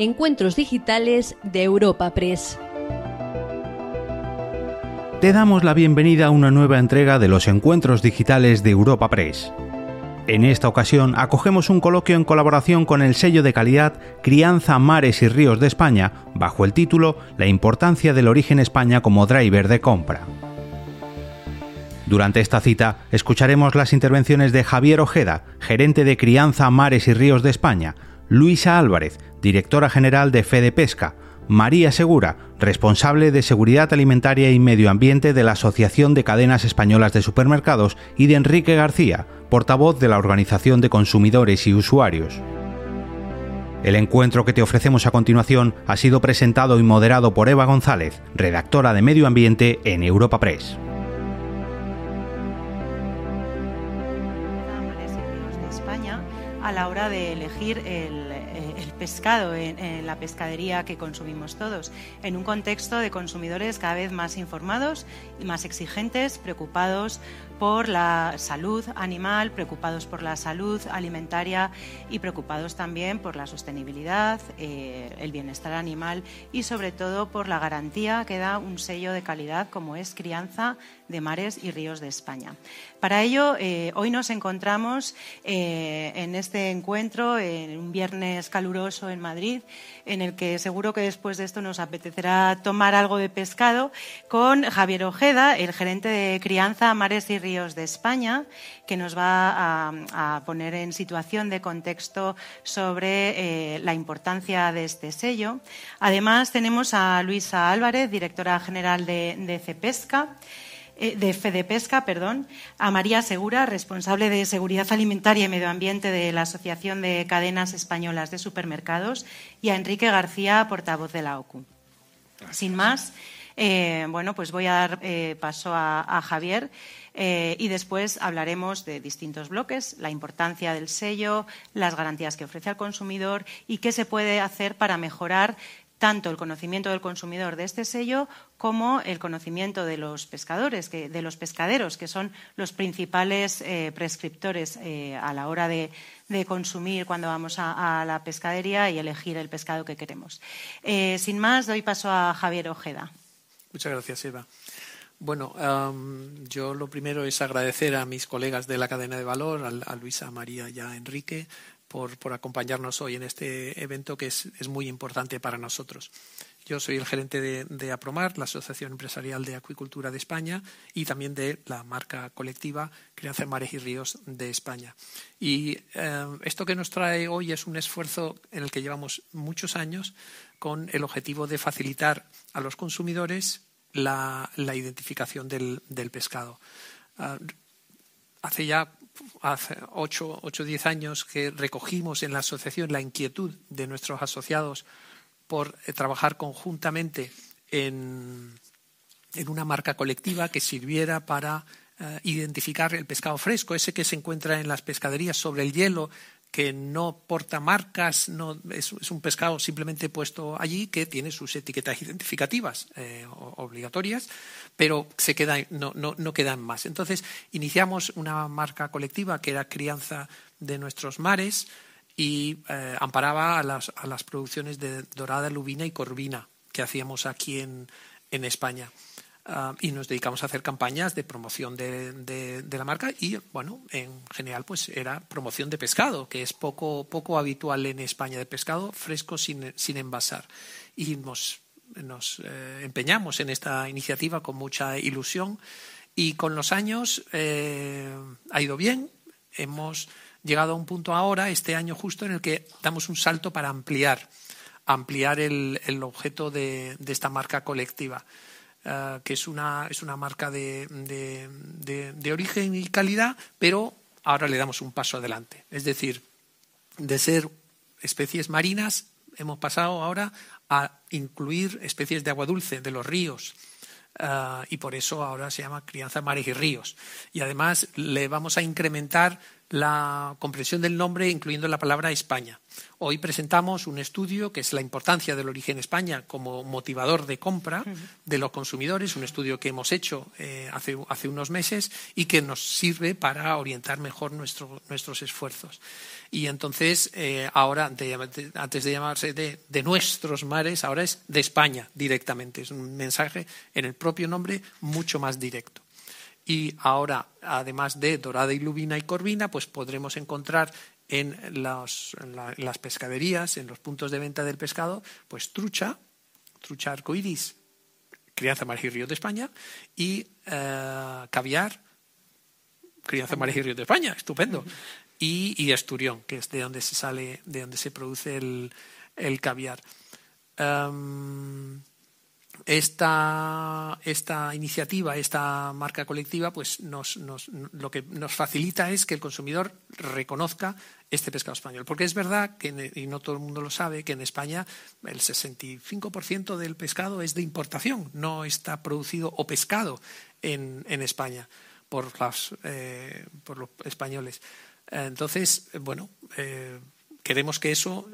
Encuentros Digitales de Europa Press. Te damos la bienvenida a una nueva entrega de los Encuentros Digitales de Europa Press. En esta ocasión acogemos un coloquio en colaboración con el sello de calidad Crianza Mares y Ríos de España, bajo el título La importancia del origen España como driver de compra. Durante esta cita escucharemos las intervenciones de Javier Ojeda, gerente de Crianza Mares y Ríos de España, Luisa Álvarez, directora general de Fede Pesca, María Segura, responsable de Seguridad Alimentaria y Medio Ambiente de la Asociación de Cadenas Españolas de Supermercados, y de Enrique García, portavoz de la Organización de Consumidores y Usuarios. El encuentro que te ofrecemos a continuación ha sido presentado y moderado por Eva González, redactora de Medio Ambiente en Europa Press. A la hora de elegir el, eh, pescado en, la pescadería que consumimos todos, en un contexto de consumidores cada vez más informados y más exigentes, preocupados por la salud animal, preocupados por la salud alimentaria y preocupados también por la sostenibilidad, eh, el bienestar animal y sobre todo por la garantía que da un sello de calidad como es Crianza de Mares y Ríos de España. Para ello, eh, hoy nos encontramos eh, en este encuentro, en un viernes caluroso en Madrid, en el que seguro que después de esto nos apetecerá tomar algo de pescado, con Javier Ojeda, el gerente de Crianza, Mares y Ríos de España, que nos va a, poner en situación de contexto sobre eh, la importancia de este sello. Además, tenemos a Luisa Álvarez, directora general de, de CEPESCA. Eh, de Fede Pesca, perdón, a María Segura, responsable de Seguridad Alimentaria y Medio Ambiente de la Asociación de Cadenas Españolas de Supermercados, y a Enrique García, portavoz de la OCU. Sin más, eh, bueno, pues voy a dar eh, paso a, Javier y después hablaremos de distintos bloques, la importancia del sello, las garantías que ofrece al consumidor y qué se puede hacer para mejorar tanto el conocimiento del consumidor de este sello como el conocimiento de los pescadores, de los pescaderos, que son los principales eh, prescriptores eh, a la hora de, consumir cuando vamos a, la pescadería y elegir el pescado que queremos. Eh, sin más, doy paso a Javier Ojeda. Muchas gracias, Eva. Bueno, yo lo primero es agradecer a mis colegas de la cadena de valor, a, a Luisa, María y a Enrique, por, acompañarnos hoy en este evento que es, muy importante para nosotros. Yo soy el gerente de, APROMAR, la Asociación Empresarial de Acuicultura de España, y también de la marca colectiva Crianza Mares y Ríos de España. Y eh, esto que nos trae hoy es un esfuerzo en el que llevamos muchos años con el objetivo de facilitar a los consumidores la, identificación del, pescado. Ah, hace ya hace ocho o diez años que recogimos en la asociación la inquietud de nuestros asociados por eh, trabajar conjuntamente en, una marca colectiva que sirviera para eh, identificar el pescado fresco, ese que se encuentra en las pescaderías sobre el hielo, que no porta marcas, no, es, un pescado simplemente puesto allí que tiene sus etiquetas identificativas eh, obligatorias, pero se queda, no, no, no quedan más. Entonces, iniciamos una marca colectiva que era crianza de nuestros mares y eh, amparaba a las, a las, producciones de dorada, lubina y corvina que hacíamos aquí en, en España. Ah, y nos dedicamos a hacer campañas de promoción de, la marca y, bueno, en general, pues era promoción de pescado, que es poco, poco habitual en España, de pescado fresco sin, sin envasar. Y nos, nos eh, empeñamos en esta iniciativa con mucha ilusión y con los años eh, ha ido bien. Hemos llegado a un punto ahora, este año justo, en el que damos un salto para ampliar, ampliar el, el objeto de, de esta marca colectiva. Eh, que es una, es una marca de, de, origen y calidad, pero ahora le damos un paso adelante. Es decir, de ser especies marinas, hemos pasado ahora a incluir especies de agua dulce, de los ríos. Eh, y por eso ahora se llama crianza mares y ríos. Y además le vamos a incrementar la comprensión del nombre incluyendo la palabra España. Hoy presentamos un estudio que es la importancia del origen España como motivador de compra de los consumidores, un estudio que hemos hecho eh, hace, hace, unos meses y que nos sirve para orientar mejor nuestros esfuerzos. Y entonces, eh, ahora, antes de llamarse de, de, nuestros mares, ahora es de España directamente. Es un mensaje en el propio nombre mucho más directo. Y ahora, además de dorada y lubina y corvina, pues podremos encontrar en, las pescaderías, en los puntos de venta del pescado, pues trucha, trucha arcoiris, crianza mar y río de España, y eh, caviar, crianza mar y río de España, estupendo. Y, y, esturión, que es de donde se sale, de donde se produce el, el caviar. Em, esta, esta iniciativa, esta marca colectiva, pues nos, nos, lo que nos facilita es que el consumidor reconozca este pescado español. Porque es verdad, que, y no todo el mundo lo sabe, que en España el 65% del pescado es de importación, no está producido o pescado en, en España por, las, eh, por los españoles. Entonces, bueno, eh, queremos que eso,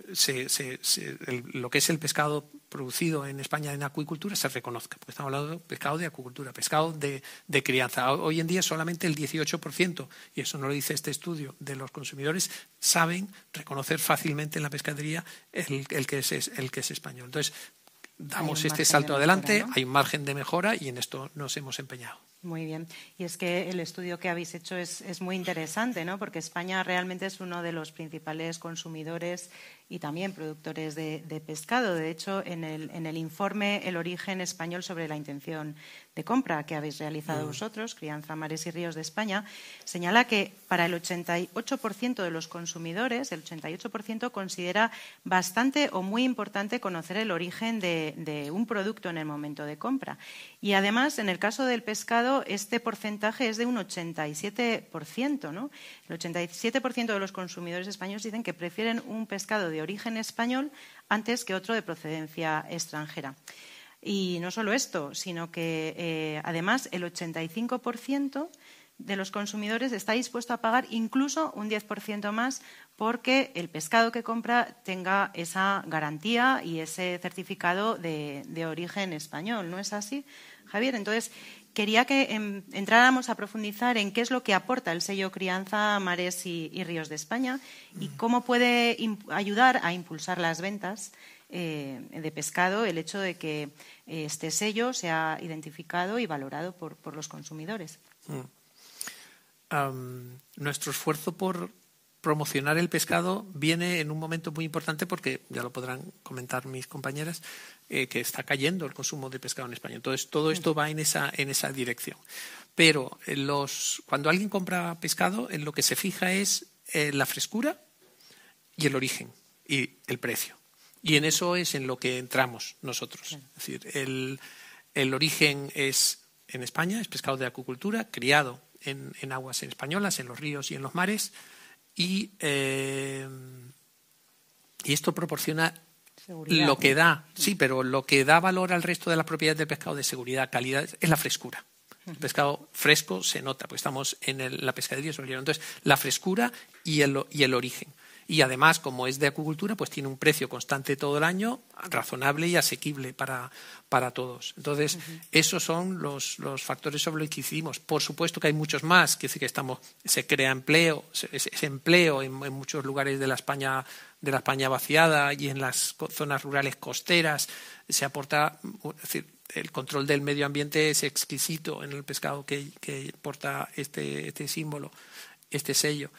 lo que es el pescado producido en España en acuicultura, se reconozca, porque estamos hablando de pescado de acuicultura, pescado de, crianza. Hoy en día solamente el 18%, y eso no lo dice este estudio, de los consumidores saben reconocer fácilmente en la pescadería el, que, es, el que es español. Entonces, damos este salto adelante, hay un margen de mejora y en esto nos hemos empeñado. Muy bien. Y es que el estudio que habéis hecho es, es, muy interesante, ¿no? Porque España realmente es uno de los principales consumidores y también productores de, pescado. De hecho, en el, en el, informe El origen español sobre la intención de compra que habéis realizado mm. vosotros, Crianza, Mares y Ríos de España, señala que para el 88% de los consumidores, el 88% considera bastante o muy importante conocer el origen de, de un producto en el momento de compra. Y además, en el caso del pescado, este porcentaje es de un 87%. ¿no? El 87% de los consumidores españoles dicen que prefieren un pescado de origen español antes que otro de procedencia extranjera. Y no solo esto, sino que eh, además el 85% de los consumidores está dispuesto a pagar incluso un 10% más porque el pescado que compra tenga esa garantía y ese certificado de, de origen español. ¿No es así, Javier? Entonces, quería que entráramos a profundizar en qué es lo que aporta el sello Crianza, Mares y, Ríos de España y cómo puede ayudar a impulsar las ventas eh, de pescado el hecho de que eh, este sello sea identificado y valorado por, los consumidores. Mm. nuestro esfuerzo por promocionar el pescado viene en un momento muy importante porque, ya lo podrán comentar mis compañeras, eh, que está cayendo el consumo de pescado en España. Entonces, todo esto va en esa, en esa dirección. Pero eh, los, cuando alguien compra pescado, en lo que se fija es eh, la frescura y el origen y el precio. Y en eso es en lo que entramos nosotros. Es decir, el, el origen es en España, es pescado de acuicultura, criado en, en aguas españolas, en los ríos y en los mares eh, y, esto proporciona lo que da, sí, pero lo que da valor al resto de las propiedades del pescado de seguridad, calidad, es la frescura. El pescado fresco se nota, porque estamos en la pescadería. Entonces, la frescura y el, y el origen y además, como es de acuicultura, pues tiene un precio constante todo el año, razonable y asequible para, para todos. Entonces, esos son los, los, factores sobre los que hicimos. Por supuesto que hay muchos más, que decir que estamos, se crea empleo, ese empleo en, muchos lugares de la España de la España vaciada y en las zonas rurales costeras se aporta, es decir, el control del medio ambiente es exquisito en el pescado que, que porta este, este símbolo, este sello.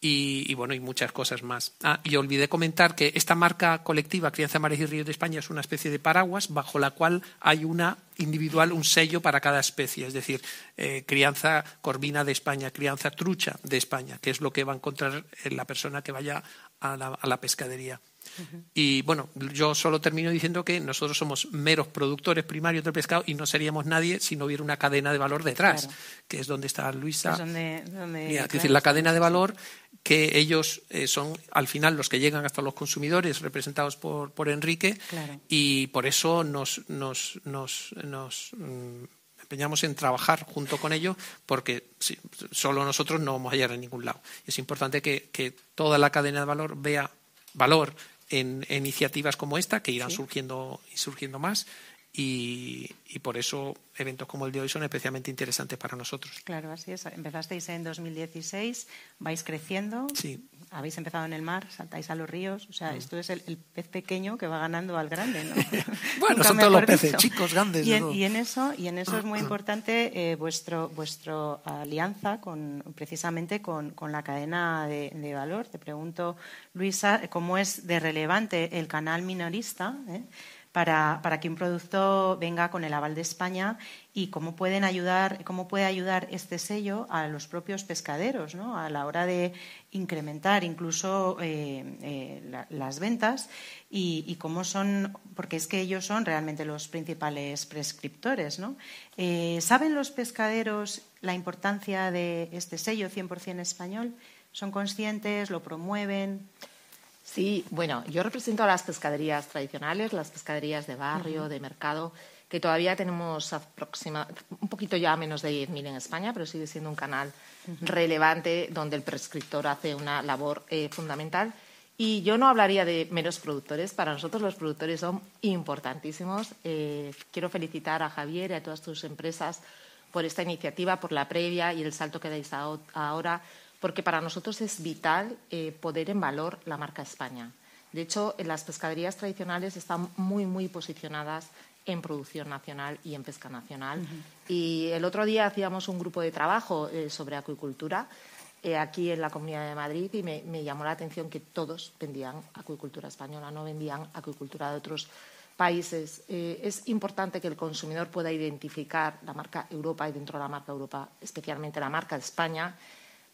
Y, bueno, y muchas cosas más. Ah, y olvidé comentar que esta marca colectiva, Crianza Mares y Ríos de España, es una especie de paraguas bajo la cual hay una individual, un sello para cada especie, es decir, eh, crianza corvina de España, crianza trucha de España, que es lo que va a encontrar la persona que vaya a la pescadería. Y bueno, yo solo termino diciendo que nosotros somos meros productores primarios del pescado y no seríamos nadie si no hubiera una cadena de valor detrás, que es donde está Luisa. Es, decir, la cadena de valor que ellos eh, son al final los que llegan hasta los consumidores representados por, por Enrique y por eso nos, nos, nos, nos mm, empeñamos en trabajar junto con ellos porque solo nosotros no vamos a llegar a ningún lado. Es importante que, toda la cadena de valor vea valor en, iniciativas como esta, que irán surgiendo y surgiendo más, y, por eso eventos como el de hoy son especialmente interesantes para nosotros. Claro, así es. Empezasteis en 2016, vais creciendo. Sí. Habéis empezado en el mar, saltáis a los ríos. O sea, mm. esto es el, pez pequeño que va ganando al grande, ¿no? bueno, son todos los peces, chicos, grandes. Y en, y en, eso, y en eso es muy importante eh, vuestro, vuestro alianza con, precisamente con, con la cadena de, de, valor. Te pregunto, Luisa, ¿cómo es de relevante el canal minorista? Eh? Para, para, que un producto venga con el aval de España y cómo pueden ayudar, cómo puede ayudar este sello a los propios pescaderos, ¿no? a la hora de incrementar incluso eh, eh, las ventas y, cómo son, porque es que ellos son realmente los principales prescriptores. ¿no? Eh, ¿Saben los pescaderos la importancia de este sello 100% español? ¿Son conscientes? ¿Lo promueven? Sí, bueno, yo represento a las pescaderías tradicionales, las pescaderías de barrio, de mercado, que todavía tenemos un poquito ya menos de 10.000 en España, pero sigue siendo un canal relevante donde el prescriptor hace una labor eh, fundamental. Y yo no hablaría de menos productores. Para nosotros los productores son importantísimos. Eh, quiero felicitar a Javier y a todas tus empresas por esta iniciativa, por la previa y el salto que dais ahora porque para nosotros es vital eh, poder en valor la marca España. De hecho, las pescaderías tradicionales están muy, muy posicionadas en producción nacional y en pesca nacional. Y el otro día hacíamos un grupo de trabajo eh, sobre acuicultura eh, aquí en la Comunidad de Madrid y me, me, llamó la atención que todos vendían acuicultura española, no vendían acuicultura de otros países. es importante que el consumidor pueda identificar la marca Europa y dentro de la marca Europa, especialmente la marca España,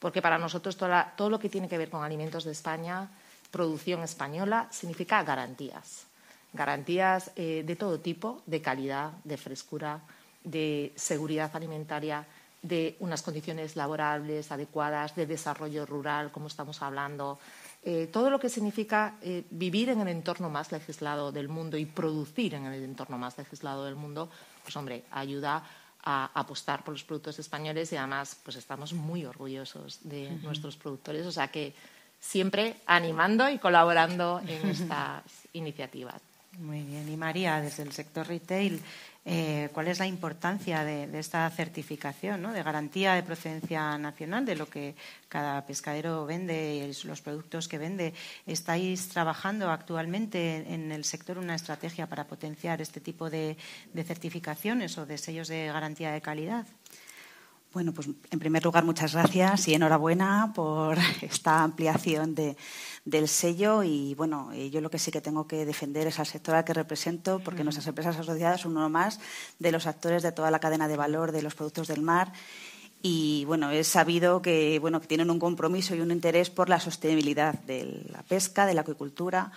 porque para nosotros todo, lo que tiene que ver con alimentos de España, producción española, significa garantías. Garantías eh, de todo tipo, de calidad, de frescura, de seguridad alimentaria, de unas condiciones laborables adecuadas, de desarrollo rural, como estamos hablando. Eh, todo lo que significa eh, vivir en el entorno más legislado del mundo y producir en el entorno más legislado del mundo, pues hombre, ayuda a apostar por los productos españoles y además pues estamos muy orgullosos de nuestros productores, o sea que siempre animando y colaborando en estas iniciativas. Muy bien. Y María, desde el sector retail, eh, ¿cuál es la importancia de, esta certificación, de garantía de procedencia nacional de lo que cada pescadero vende y los productos que vende? ¿Estáis trabajando actualmente en el sector una estrategia para potenciar este tipo de certificaciones o de sellos de garantía de calidad? Bueno, pues en primer lugar, muchas gracias y enhorabuena por esta ampliación del sello. Y bueno, eh, yo lo que sí que tengo que defender es al sector al que represento, porque nuestras empresas asociadas son uno más de los actores de toda la cadena de valor de los productos del mar. Y bueno, es sabido que, bueno, que tienen un compromiso y un interés por la sostenibilidad de la pesca, de la acuicultura,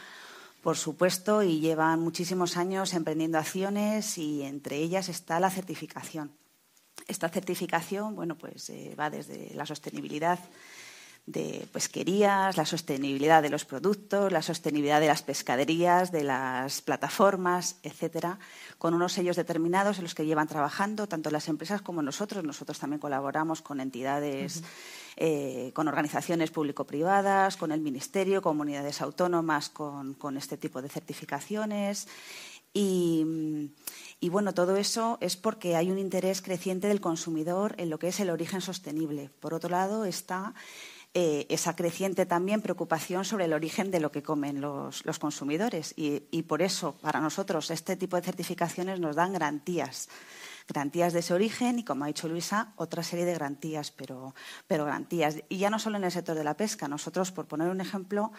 por supuesto, y llevan muchísimos años emprendiendo acciones y entre ellas está la certificación. Esta certificación bueno, pues, eh, va desde la sostenibilidad de pesquerías, la sostenibilidad de los productos, la sostenibilidad de las pescaderías, de las plataformas, etcétera, con unos sellos determinados en los que llevan trabajando tanto las empresas como nosotros. Nosotros también colaboramos con entidades, eh, con organizaciones público-privadas, con el Ministerio, comunidades autónomas con, con este tipo de certificaciones. Y, y bueno, todo eso es porque hay un interés creciente del consumidor en lo que es el origen sostenible. Por otro lado, está eh, esa creciente también preocupación sobre el origen de lo que comen los, consumidores. Y, y, por eso, para nosotros, este tipo de certificaciones nos dan garantías garantías de ese origen y, como ha dicho Luisa, otra serie de garantías, pero, pero garantías. Y ya no solo en el sector de la pesca. Nosotros, por poner un ejemplo,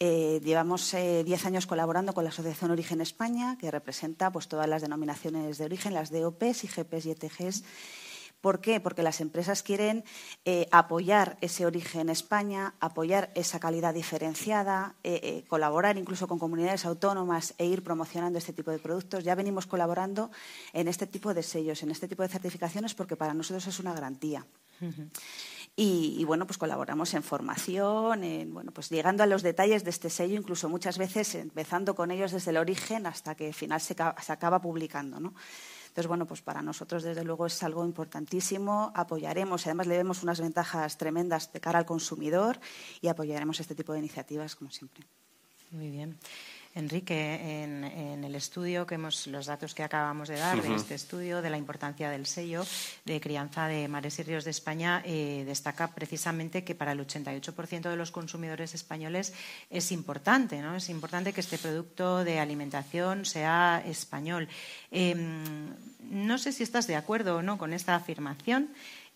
eh, llevamos eh, diez años colaborando con la Asociación Origen España, que representa pues, todas las denominaciones de origen, las DOPs, IGPs y ETGs ¿Por qué? Porque las empresas quieren eh, apoyar ese origen en España, apoyar esa calidad diferenciada, eh, eh, colaborar incluso con comunidades autónomas e ir promocionando este tipo de productos. Ya venimos colaborando en este tipo de sellos, en este tipo de certificaciones, porque para nosotros es una garantía. Y, bueno, pues colaboramos en formación, en, bueno, pues llegando a los detalles de este sello, incluso muchas veces empezando con ellos desde el origen hasta que al final se, se acaba publicando. ¿no? Entonces, bueno, pues para nosotros desde luego es algo importantísimo. Apoyaremos, además le vemos unas ventajas tremendas de cara al consumidor y apoyaremos este tipo de iniciativas como siempre. Muy bien. Enrique, en, el estudio que hemos, los datos que acabamos de dar de este estudio de la importancia del sello de crianza de mares y ríos de España, eh, destaca precisamente que para el 88% de los consumidores españoles es importante, ¿no? Es importante que este producto de alimentación sea español. Em, no sé si estás de acuerdo o no con esta afirmación.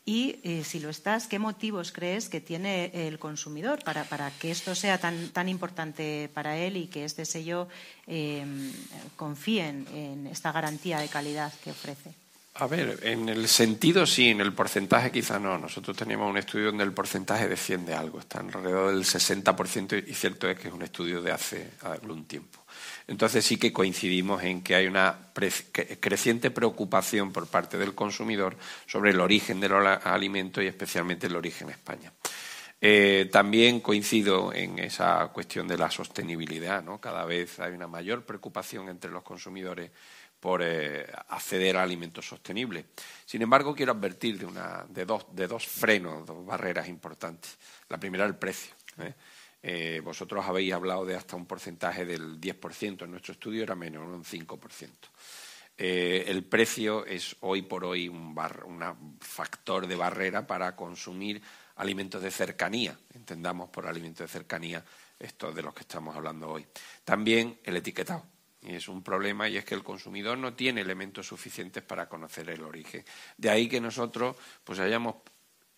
Y eh, si lo estás, ¿qué motivos crees que tiene el consumidor para, que esto sea tan, tan, importante para él y que este sello eh, confíen en esta garantía de calidad que ofrece? A ver, en el sentido sí, en el porcentaje quizá no. Nosotros teníamos un estudio donde el porcentaje defiende algo, está alrededor del 60% y cierto es que es un estudio de hace algún tiempo. Entonces sí que coincidimos en que hay una creciente preocupación por parte del consumidor sobre el origen de los alimentos y especialmente el origen en España. Eh, también coincido en esa cuestión de la sostenibilidad. ¿no? Cada vez hay una mayor preocupación entre los consumidores por eh, acceder a alimentos sostenibles. Sin embargo, quiero advertir de, una, de, dos, de dos frenos, dos barreras importantes. La primera, el precio. ¿eh? Eh, vosotros habéis hablado de hasta un porcentaje del 10%, en nuestro estudio era menos, un 5%. Eh, el precio es hoy por hoy un, factor de barrera para consumir alimentos de cercanía, entendamos por alimentos de cercanía esto de los que estamos hablando hoy. También el etiquetado. Es un problema y es que el consumidor no tiene elementos suficientes para conocer el origen. De ahí que nosotros pues hayamos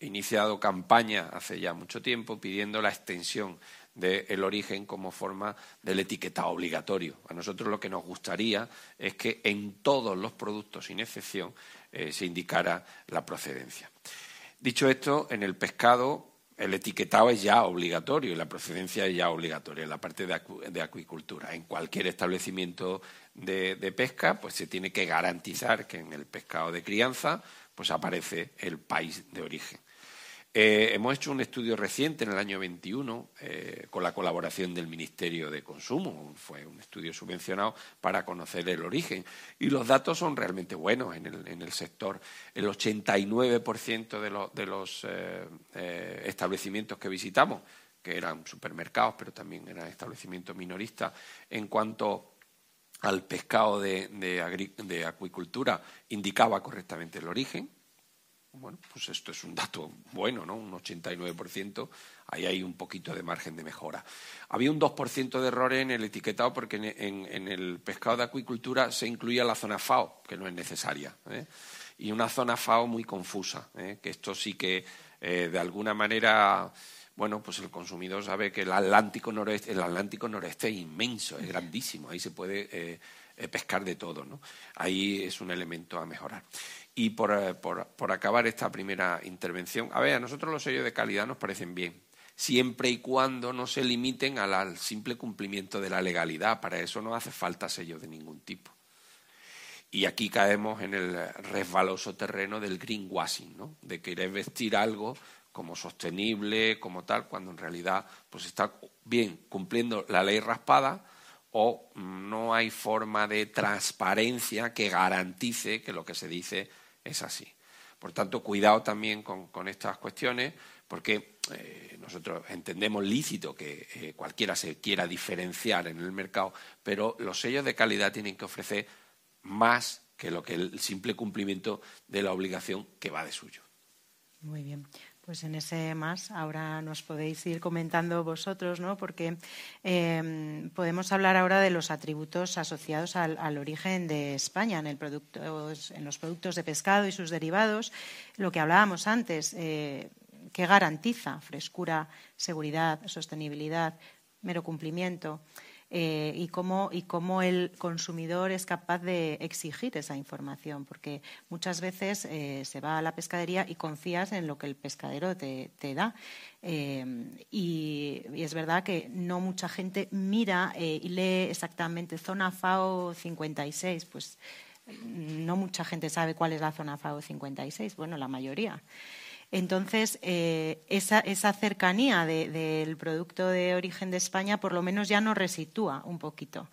iniciado campaña hace ya mucho tiempo pidiendo la extensión del origen como forma del etiquetado obligatorio. A nosotros lo que nos gustaría es que en todos los productos, sin excepción, eh, se indicara la procedencia. Dicho esto, en el pescado el etiquetado es ya obligatorio y la procedencia es ya obligatoria en la parte de, acuicultura. En cualquier establecimiento de, de, pesca, pues se tiene que garantizar que en el pescado de crianza pues aparece el país de origen. Eh, hemos hecho un estudio reciente en el año 21 eh, con la colaboración del Ministerio de Consumo. Fue un estudio subvencionado para conocer el origen. Y los datos son realmente buenos en el, sector. El 89% de, de los eh, establecimientos que visitamos, que eran supermercados, pero también eran establecimientos minoristas, en cuanto al pescado de acuicultura, indicaba correctamente el origen bueno, pues esto es un dato bueno, ¿no? Un 89%, ahí hay un poquito de margen de mejora. Había un 2% de errores en el etiquetado porque en, el pescado de acuicultura se incluía la zona FAO, que no es necesaria, ¿eh? y una zona FAO muy confusa, ¿eh? que esto sí que eh, de alguna manera bueno, pues el consumidor sabe que el Atlántico noreste, el Atlántico noreste es inmenso, es grandísimo, ahí se puede pescar de todo, ¿no? Ahí es un elemento a mejorar. Y eh, por, acabar esta primera intervención, a ver, a nosotros los sellos de calidad nos parecen bien, siempre y cuando no se limiten al, simple cumplimiento de la legalidad. Para eso no hace falta sellos de ningún tipo. Y aquí caemos en el resbaloso terreno del greenwashing, ¿no? de querer vestir algo como sostenible, como tal, cuando en realidad pues está bien cumpliendo la ley raspada, o no hay forma de transparencia que garantice que lo que se dice es así. Por tanto, cuidado también con, estas cuestiones, porque eh, nosotros entendemos lícito que eh, cualquiera se quiera diferenciar en el mercado, pero los sellos de calidad tienen que ofrecer más que lo que el simple cumplimiento de la obligación que va de suyo. Muy bien. Pues en ese más ahora nos podéis ir comentando vosotros, ¿no? Porque em, podemos hablar ahora de los atributos asociados al, origen de España en, los productos de pescado y sus derivados. Lo que hablábamos antes, eh, ¿qué garantiza frescura, seguridad, sostenibilidad, mero cumplimiento. Eh, y, cómo, y cómo el consumidor es capaz de exigir esa información, porque muchas veces eh, se va a la pescadería y confías en lo que el pescadero te, da. Eh, y, es verdad que no mucha gente mira y lee exactamente zona FAO 56, pues no mucha gente sabe cuál es la zona FAO 56, bueno, la mayoría. Entonces, eh, esa, cercanía del producto de origen de España por lo menos ya nos resitúa un poquito.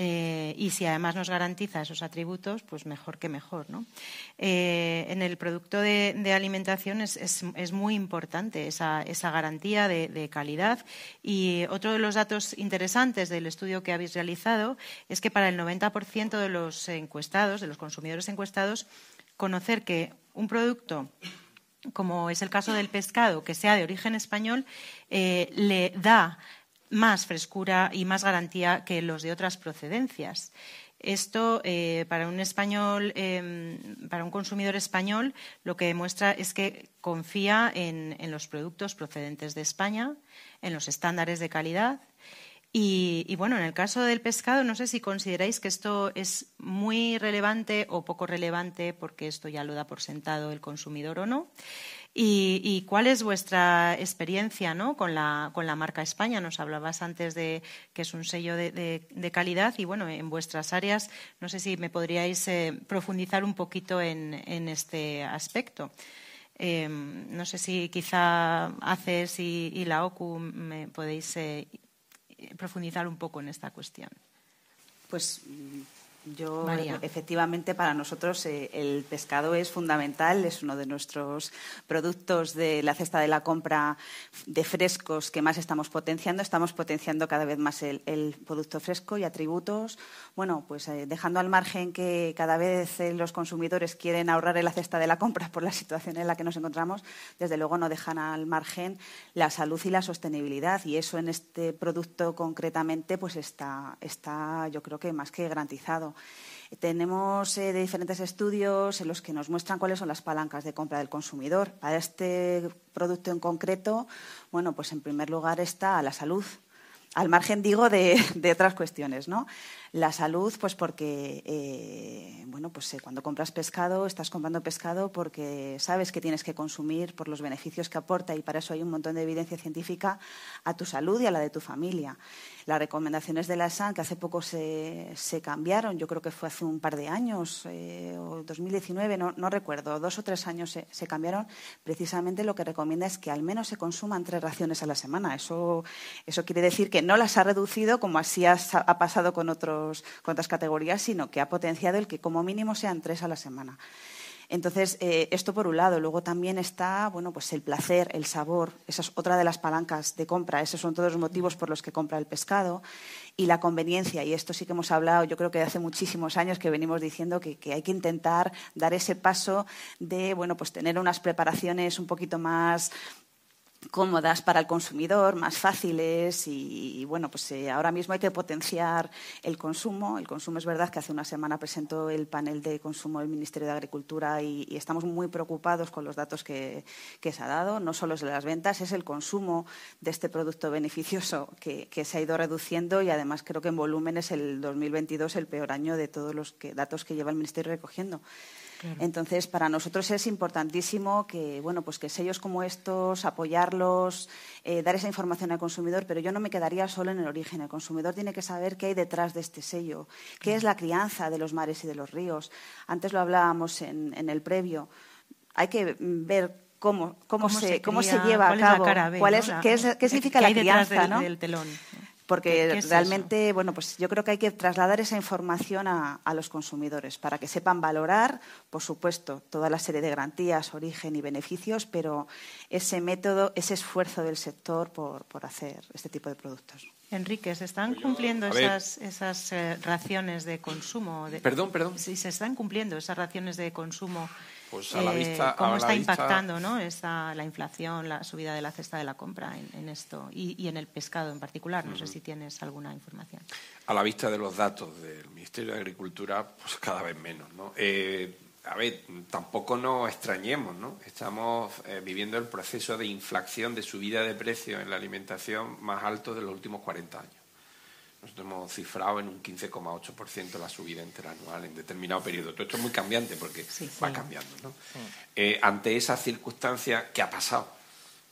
Eh, y si además nos garantiza esos atributos, pues mejor que mejor. Eh, en el producto de, alimentación es, muy importante esa, garantía de, calidad. Y otro de los datos interesantes del estudio que habéis realizado es que para el 90% de los encuestados, de los consumidores encuestados, conocer que un producto como es el caso del pescado, que sea de origen español, eh, le da más frescura y más garantía que los de otras procedencias. Esto eh, para un español, em, para un consumidor español, lo que demuestra es que confía en, los productos procedentes de España, en los estándares de calidad. Y, bueno, en el caso del pescado, no sé si consideráis que esto es muy relevante o poco relevante, porque esto ya lo da por sentado el consumidor o no. ¿Y, cuál es vuestra experiencia con, la, marca España? Nos hablabas antes de que es un sello de, calidad y, bueno, en vuestras áreas, no sé si me podríais eh, profundizar un poquito en, este aspecto. Em, no sé si quizá ACES y, la OCU me podéis eh, profundizar un poco en esta cuestión. Pues yo, efectivamente, para nosotros eh, el pescado es fundamental, es uno de nuestros productos de la cesta de la compra de frescos que más estamos potenciando. Estamos potenciando cada vez más el, producto fresco y atributos. Bueno, pues eh, dejando al margen que cada vez eh, los consumidores quieren ahorrar en la cesta de la compra por la situación en la que nos encontramos, desde luego no dejan al margen la salud y la sostenibilidad. Y eso en este producto concretamente, pues está, está yo creo que más que garantizado. Tenemos eh, diferentes estudios en los que nos muestran cuáles son las palancas de compra del consumidor. Para este producto en concreto, bueno, pues en primer lugar está la salud, al margen, digo, de, otras cuestiones, ¿no? La salud, pues porque, eh, bueno, pues eh, cuando compras pescado, estás comprando pescado porque sabes que tienes que consumir por los beneficios que aporta y para eso hay un montón de evidencia científica a tu salud y a la de tu familia. Las recomendaciones de la SAN, que hace poco se, cambiaron, yo creo que fue hace un par de años, eh, o 2019, no, no, recuerdo, dos o tres años se, se, cambiaron, precisamente lo que recomienda es que al menos se consuman tres raciones a la semana. Eso, eso quiere decir que no las ha reducido como así ha pasado con, otros, categorías, sino que ha potenciado el que como mínimo sean tres a la semana. Entonces, eh, esto por un lado. Luego también está, bueno, pues el placer, el sabor. Esa es otra de las palancas de compra. Esos son todos los motivos por los que compra el pescado. Y la conveniencia. Y esto sí que hemos hablado, yo creo que hace muchísimos años que venimos diciendo que, hay que intentar dar ese paso de, bueno, pues tener unas preparaciones un poquito más cómodas para el consumidor, más fáciles y, bueno, pues eh, ahora mismo hay que potenciar el consumo. El consumo es verdad que hace una semana presentó el panel de consumo del Ministerio de Agricultura y, estamos muy preocupados con los datos que, se ha dado. No solo es las ventas, es el consumo de este producto beneficioso que, se ha ido reduciendo y además creo que en volumen es el 2022 el peor año de todos los datos que lleva el Ministerio recogiendo. Entonces, para nosotros es importantísimo que, bueno, pues que sellos como estos, apoyarlos, eh, dar esa información al consumidor, pero yo no me quedaría solo en el origen. El consumidor tiene que saber qué hay detrás de este sello, qué es la crianza de los mares y de los ríos. Antes lo hablábamos en, el previo. Hay que ver cómo, cómo, se, cómo se lleva a cabo, cuál es, qué, significa la crianza, del telón porque realmente, bueno, pues yo creo que hay que trasladar esa información a, los consumidores para que sepan valorar, por supuesto, toda la serie de garantías, origen y beneficios, pero ese método, ese esfuerzo del sector por, hacer este tipo de productos. Enrique, ¿se están pues cumpliendo esas, esas eh, raciones de consumo? perdón, perdón. Sí, se están cumpliendo esas raciones de consumo pues a la eh, vista, ¿Cómo está impactando ¿no? la inflación, la subida de la cesta de la compra en, esto y, en el pescado en particular? No sé si tienes alguna información. A la vista de los datos del Ministerio de Agricultura, pues cada vez menos. ¿no? Eh, a ver, tampoco nos extrañemos, ¿no? Estamos eh, viviendo el proceso de inflación, de subida de precios en la alimentación más alto de los últimos 40 años. Nosotros hemos cifrado en un 15,8% la subida interanual en determinado periodo. Todo esto es muy cambiante porque va cambiando. ¿no? Eh, ante esa circunstancia, ¿qué ha pasado?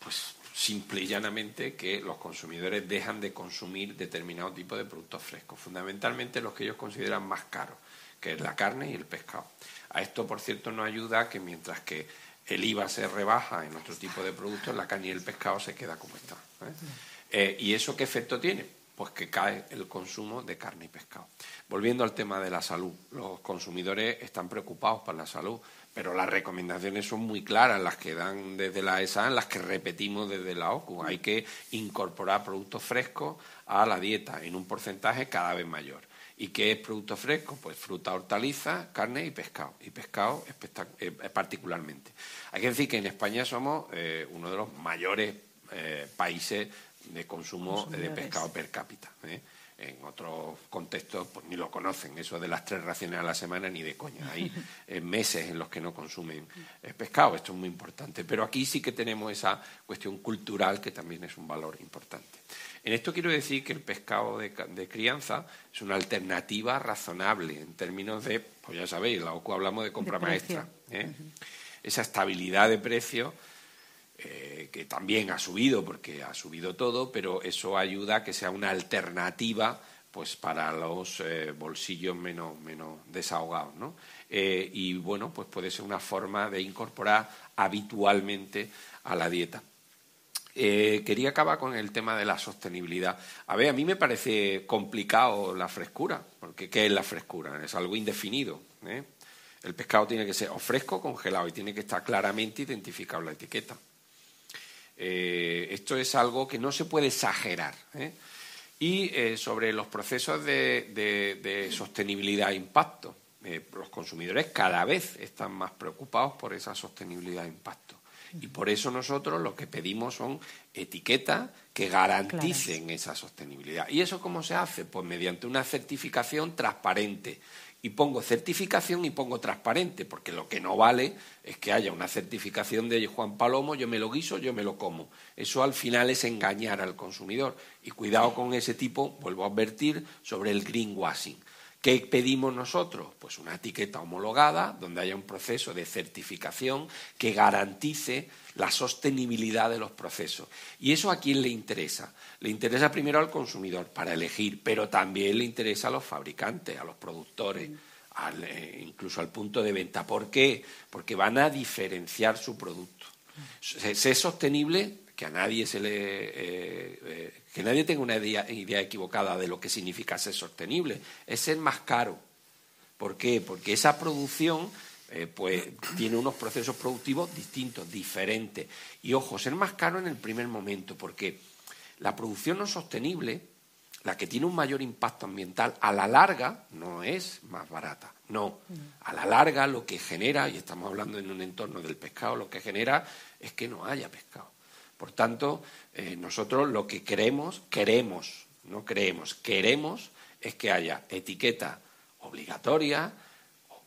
Pues simple y llanamente que los consumidores dejan de consumir determinado tipo de productos frescos, fundamentalmente los que ellos consideran más caros, que es la carne y el pescado. A esto, por cierto, nos ayuda que mientras que el IVA se rebaja en otro tipo de productos, la carne y el pescado se queda como está. ¿eh? Eh, ¿Y eso qué efecto tiene? Pues que cae el consumo de carne y pescado. Volviendo al tema de la salud, los consumidores están preocupados por la salud, pero las recomendaciones son muy claras, las que dan desde la ESA, las que repetimos desde la OCU. Hay que incorporar productos frescos a la dieta en un porcentaje cada vez mayor. ¿Y qué es producto fresco? Pues fruta, hortaliza, carne y pescado. Y pescado eh, particularmente. Hay que decir que en España somos eh, uno de los mayores eh, países de consumo de pescado per cápita. En otros contextos pues, ni lo conocen, eso de las tres raciones a la semana ni de coña. Hay meses en los que no consumen pescado, esto es muy importante. Pero aquí sí que tenemos esa cuestión cultural que también es un valor importante. En esto quiero decir que el pescado de, crianza es una alternativa razonable en términos de, pues ya sabéis, la OCU hablamos de compra maestra. ¿eh? Esa estabilidad de precio eh, que también ha subido porque ha subido todo, pero eso ayuda a que sea una alternativa pues para los eh, bolsillos menos, menos desahogados. ¿no? y bueno, pues puede ser una forma de incorporar habitualmente a la dieta. Eh, quería acabar con el tema de la sostenibilidad. A ver, a mí me parece complicado la frescura, porque ¿qué es la frescura? Es algo indefinido. ¿eh? El pescado tiene que ser o fresco o congelado y tiene que estar claramente identificado en la etiqueta. Eh, esto es algo que no se puede exagerar. Y sobre los procesos de sostenibilidad e impacto, los consumidores cada vez están más preocupados por esa sostenibilidad e impacto. Y por eso nosotros lo que pedimos son etiquetas que garanticen esa sostenibilidad. ¿Y eso cómo se hace? Pues mediante una certificación transparente. Y pongo certificación y pongo transparente, porque lo que no vale es que haya una certificación de Juan Palomo, yo me lo guiso, yo me lo como. Eso al final es engañar al consumidor. Y cuidado con ese tipo, vuelvo a advertir, sobre el greenwashing. ¿Qué pedimos nosotros? Pues una etiqueta homologada donde haya un proceso de certificación que garantice la sostenibilidad de los procesos. ¿Y eso a quién le interesa? Le interesa primero al consumidor para elegir, pero también le interesa a los fabricantes, a los productores, eh, incluso al punto de venta. ¿Por qué? Porque van a diferenciar su producto. Ser sostenible que a nadie se le eh, eh, que nadie tenga una idea, equivocada de lo que significa ser sostenible, es ser más caro. ¿Por qué? Porque esa producción eh, pues tiene unos procesos productivos distintos, diferentes. Y ojo, ser más caro en el primer momento, porque la producción no sostenible, la que tiene un mayor impacto ambiental, a la larga no es más barata. No, a la larga lo que genera, y estamos hablando en un entorno del pescado, lo que genera es que no haya pescado. Por tanto, eh, nosotros lo que queremos, queremos, no creemos, queremos es que haya etiqueta obligatoria,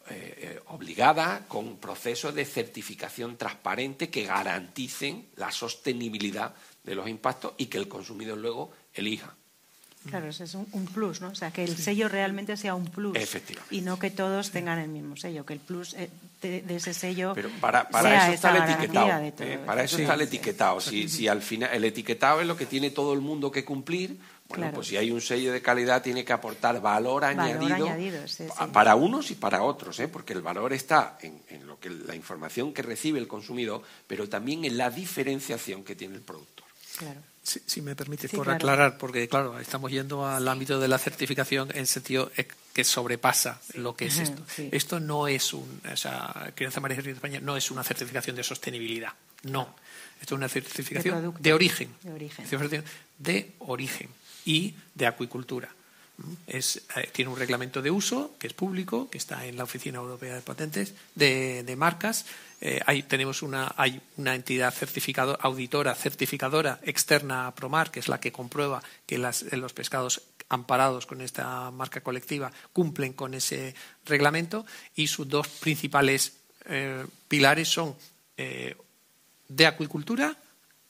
eh, eh, obligada, con procesos de certificación transparente que garanticen la sostenibilidad de los impactos y que el consumidor luego elija. Claro, ese es un, plus, ¿no? O sea, que el sello realmente sea un plus. Y no que todos tengan el mismo sello, que el plus eh, de, ese sello. Pero para, eso está el etiquetado. ¿eh? para eso está el etiquetado. Si, si al final el etiquetado es lo que tiene todo el mundo que cumplir, bueno, pues si hay un sello de calidad tiene que aportar valor, añadido, para unos y para otros, ¿eh? porque el valor está en, en, lo que la información que recibe el consumidor, pero también en la diferenciación que tiene el productor. Claro. Si, me permite, por aclarar, porque claro, estamos yendo al ámbito de la certificación en sentido que sobrepasa lo que es esto. Esto no es un, o sea, Crianza María de España no es una certificación de sostenibilidad, no. Esto es una certificación de, origen, de origen, de origen y de acuicultura. Eh, tiene un reglamento de uso que es público, que está en la Oficina Europea de Patentes, de, marcas, eh, hay, tenemos una, hay una entidad certificadora, auditora certificadora externa a Promar, que es la que comprueba que los pescados amparados con esta marca colectiva cumplen con ese reglamento y sus dos principales eh, pilares son eh, de acuicultura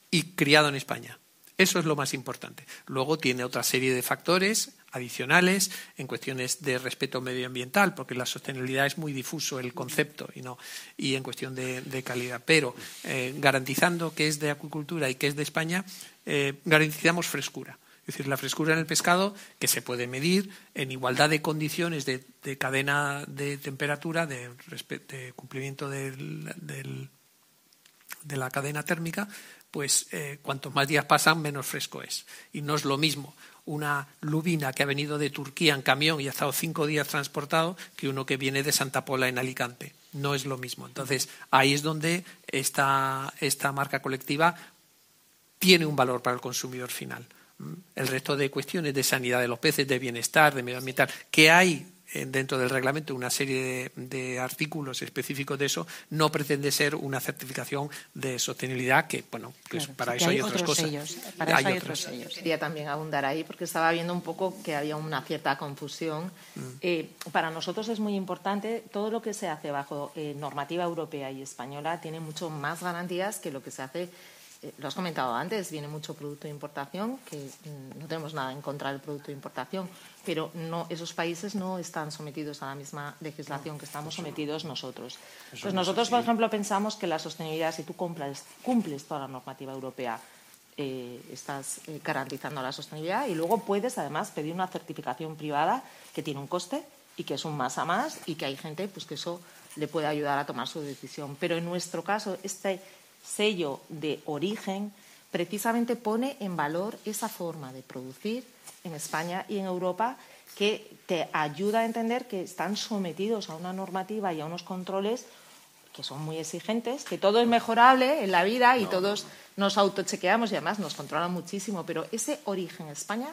y criado en España. Eso es lo más importante. Luego tiene otra serie de factores adicionales en cuestiones de respeto medioambiental, porque la sostenibilidad es muy difuso el concepto y no y en cuestión de, calidad. Pero eh, garantizando que es de acuicultura y que es de España, eh, garantizamos frescura. Es decir, la frescura en el pescado que se puede medir en igualdad de condiciones de, cadena de temperatura, de, cumplimiento de la cadena térmica, pues eh, cuantos más días pasan, menos fresco es. Y no es lo mismo una lubina que ha venido de Turquía en camión y ha estado cinco días transportado que uno que viene de Santa Pola en Alicante. No es lo mismo. Entonces, ahí es donde esta, esta marca colectiva tiene un valor para el consumidor final. El resto de cuestiones de sanidad de los peces, de bienestar, de medioambiental, que hay dentro del reglamento una serie de, artículos específicos de eso, no pretende ser una certificación de sostenibilidad que, bueno, para eso hay, otras cosas. para eso hay otros sellos. Quería también abundar ahí porque estaba viendo un poco que había una cierta confusión. Mm. Eh, para nosotros es muy importante todo lo que se hace bajo eh, normativa europea y española tiene mucho más garantías que lo que se hace eh, lo has comentado antes, viene mucho producto de importación, que mm, no tenemos nada en contra del producto de importación, pero no, esos países no están sometidos a la misma legislación que estamos sometidos nosotros. Pues nosotros, por ejemplo, pensamos que la sostenibilidad, si tú cumples, cumples toda la normativa europea, eh, estás eh, garantizando la sostenibilidad y luego puedes, además, pedir una certificación privada que tiene un coste y que es un más a más y que hay gente pues, que eso le puede ayudar a tomar su decisión. Pero en nuestro caso, este sello de origen precisamente pone en valor esa forma de producir en España y en Europa que te ayuda a entender que están sometidos a una normativa y a unos controles que son muy exigentes, que todo es mejorable en la vida y todos nos autochequeamos y además nos controlan muchísimo, pero ese origen España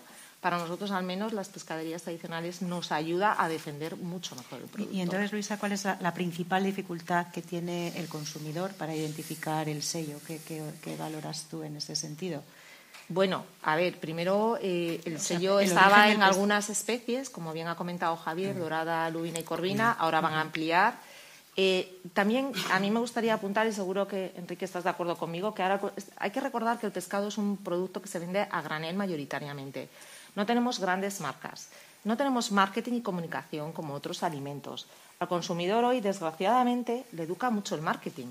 para nosotros al menos las pescaderías tradicionales nos ayuda a defender mucho mejor el producto. Y entonces, Luisa, ¿cuál es la, principal dificultad que tiene el consumidor para identificar el sello? ¿Qué, valoras tú en ese sentido? Bueno, a ver, primero eh, el sello estaba en algunas especies, como bien ha comentado Javier, mm. dorada, lubina y corvina, mm. ahora van a ampliar. Eh, también a mí me gustaría apuntar, y seguro que Enrique estás de acuerdo conmigo, que ahora hay que recordar que el pescado es un producto que se vende a granel mayoritariamente. No tenemos grandes marcas. No tenemos marketing y comunicación como otros alimentos. Al consumidor hoy, desgraciadamente, le educa mucho el marketing.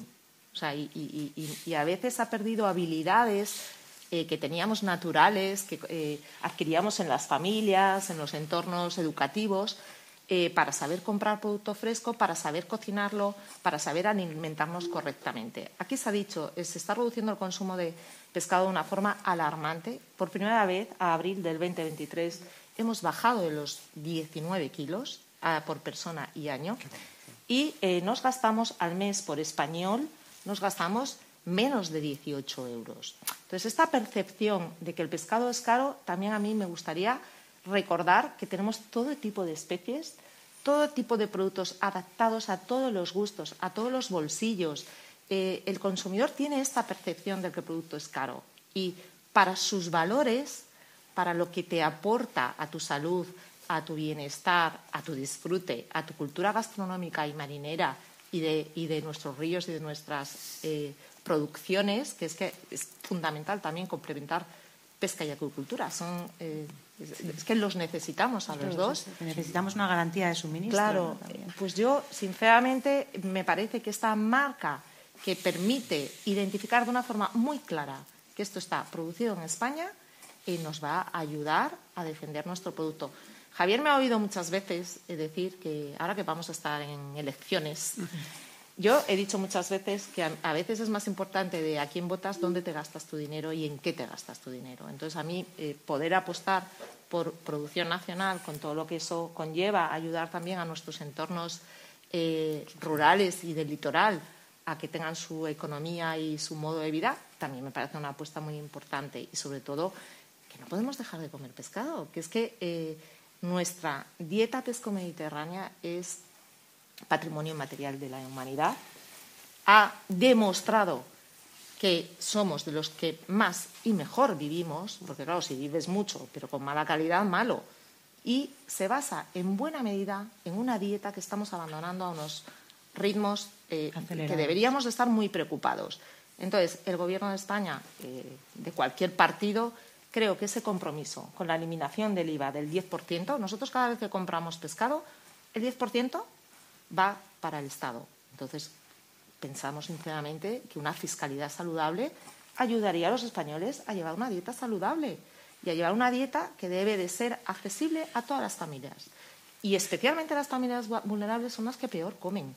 y, a veces ha perdido habilidades eh, que teníamos naturales, que eh, adquiríamos en las familias, en los entornos educativos, eh, para saber comprar producto fresco, para saber cocinarlo, para saber alimentarnos correctamente. Aquí se ha dicho, se está reduciendo el consumo de pescado de una forma alarmante. Por primera vez, a abril del 2023, hemos bajado de los 19 kilos ah, por persona y año y eh, nos gastamos al mes por español, nos gastamos menos de 18 euros. Entonces, esta percepción de que el pescado es caro, también a mí me gustaría recordar que tenemos todo tipo de especies, todo tipo de productos adaptados a todos los gustos, a todos los bolsillos, eh, el consumidor tiene esta percepción de que el producto es caro y para sus valores, para lo que te aporta a tu salud, a tu bienestar, a tu disfrute, a tu cultura gastronómica y marinera y de, nuestros ríos y de nuestras eh, producciones, que es que es fundamental también complementar pesca y acuicultura. Son, eh, es, que los necesitamos a los dos. Necesitamos una garantía de suministro. Claro, pues yo sinceramente me parece que esta marca que permite identificar de una forma muy clara que esto está producido en España y nos va a ayudar a defender nuestro producto. Javier me ha oído muchas veces decir que ahora que vamos a estar en elecciones, yo he dicho muchas veces que a, veces es más importante de a quién votas, dónde te gastas tu dinero y en qué te gastas tu dinero. Entonces, a mí eh, poder apostar por producción nacional con todo lo que eso conlleva, ayudar también a nuestros entornos eh, rurales y del litoral a que tengan su economía y su modo de vida, también me parece una apuesta muy importante y sobre todo que no podemos dejar de comer pescado, que es que eh, nuestra dieta pesco-mediterránea es patrimonio material de la humanidad, ha demostrado que somos de los que más y mejor vivimos, porque claro, si vives mucho, pero con mala calidad, malo, y se basa en buena medida en una dieta que estamos abandonando a unos ritmos eh, que deberíamos estar muy preocupados. Entonces, el Gobierno de España, eh, de cualquier partido, creo que ese compromiso con la eliminación del IVA del 10%, nosotros cada vez que compramos pescado, el 10% va para el Estado. Entonces, pensamos sinceramente que una fiscalidad saludable ayudaría a los españoles a llevar una dieta saludable y a llevar una dieta que debe de ser accesible a todas las familias. Y especialmente las familias vulnerables son las que peor comen.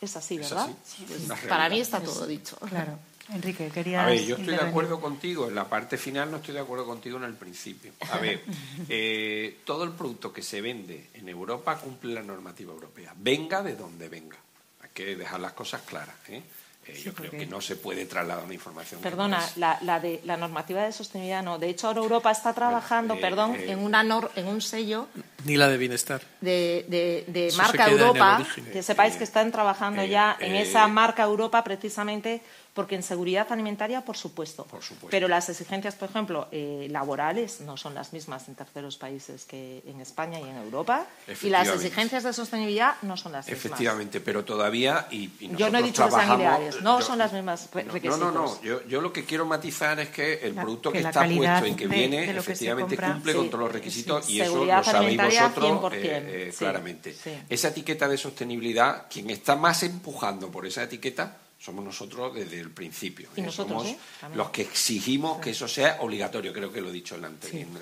Es así, ¿verdad? Pues para mí está todo dicho. Claro. Enrique, querías. A ver, yo estoy de acuerdo contigo en la parte final, no estoy de acuerdo contigo en el principio. A ver, eh, todo el producto que se vende en Europa cumple la normativa europea, venga de donde venga. Hay que dejar las cosas claras. ¿eh? Eh, yo creo que no se puede trasladar una información. Perdona, la, de, la normativa de sostenibilidad no. De hecho, ahora Europa está trabajando, eh, perdón, en, una en un sello. Ni la de bienestar. De, marca Europa. Que sepáis que están trabajando ya en esa marca Europa precisamente porque en seguridad alimentaria, por supuesto. Pero las exigencias, por ejemplo, eh, laborales no son las mismas en terceros países que en España y en Europa. Y las exigencias de sostenibilidad no son las mismas. Efectivamente, pero todavía. Y, yo no he dicho que sean ideales, no son las mismas requisitos. No, no, no. Yo, lo que quiero matizar es que el producto que, está puesto y que viene, efectivamente cumple con todos los requisitos y eso lo sabéis vosotros eh, eh, claramente. Esa etiqueta de sostenibilidad, quien está más empujando por esa etiqueta somos nosotros desde el principio. ¿Y ¿eh? somos los que exigimos que eso sea obligatorio, creo que lo he dicho en la,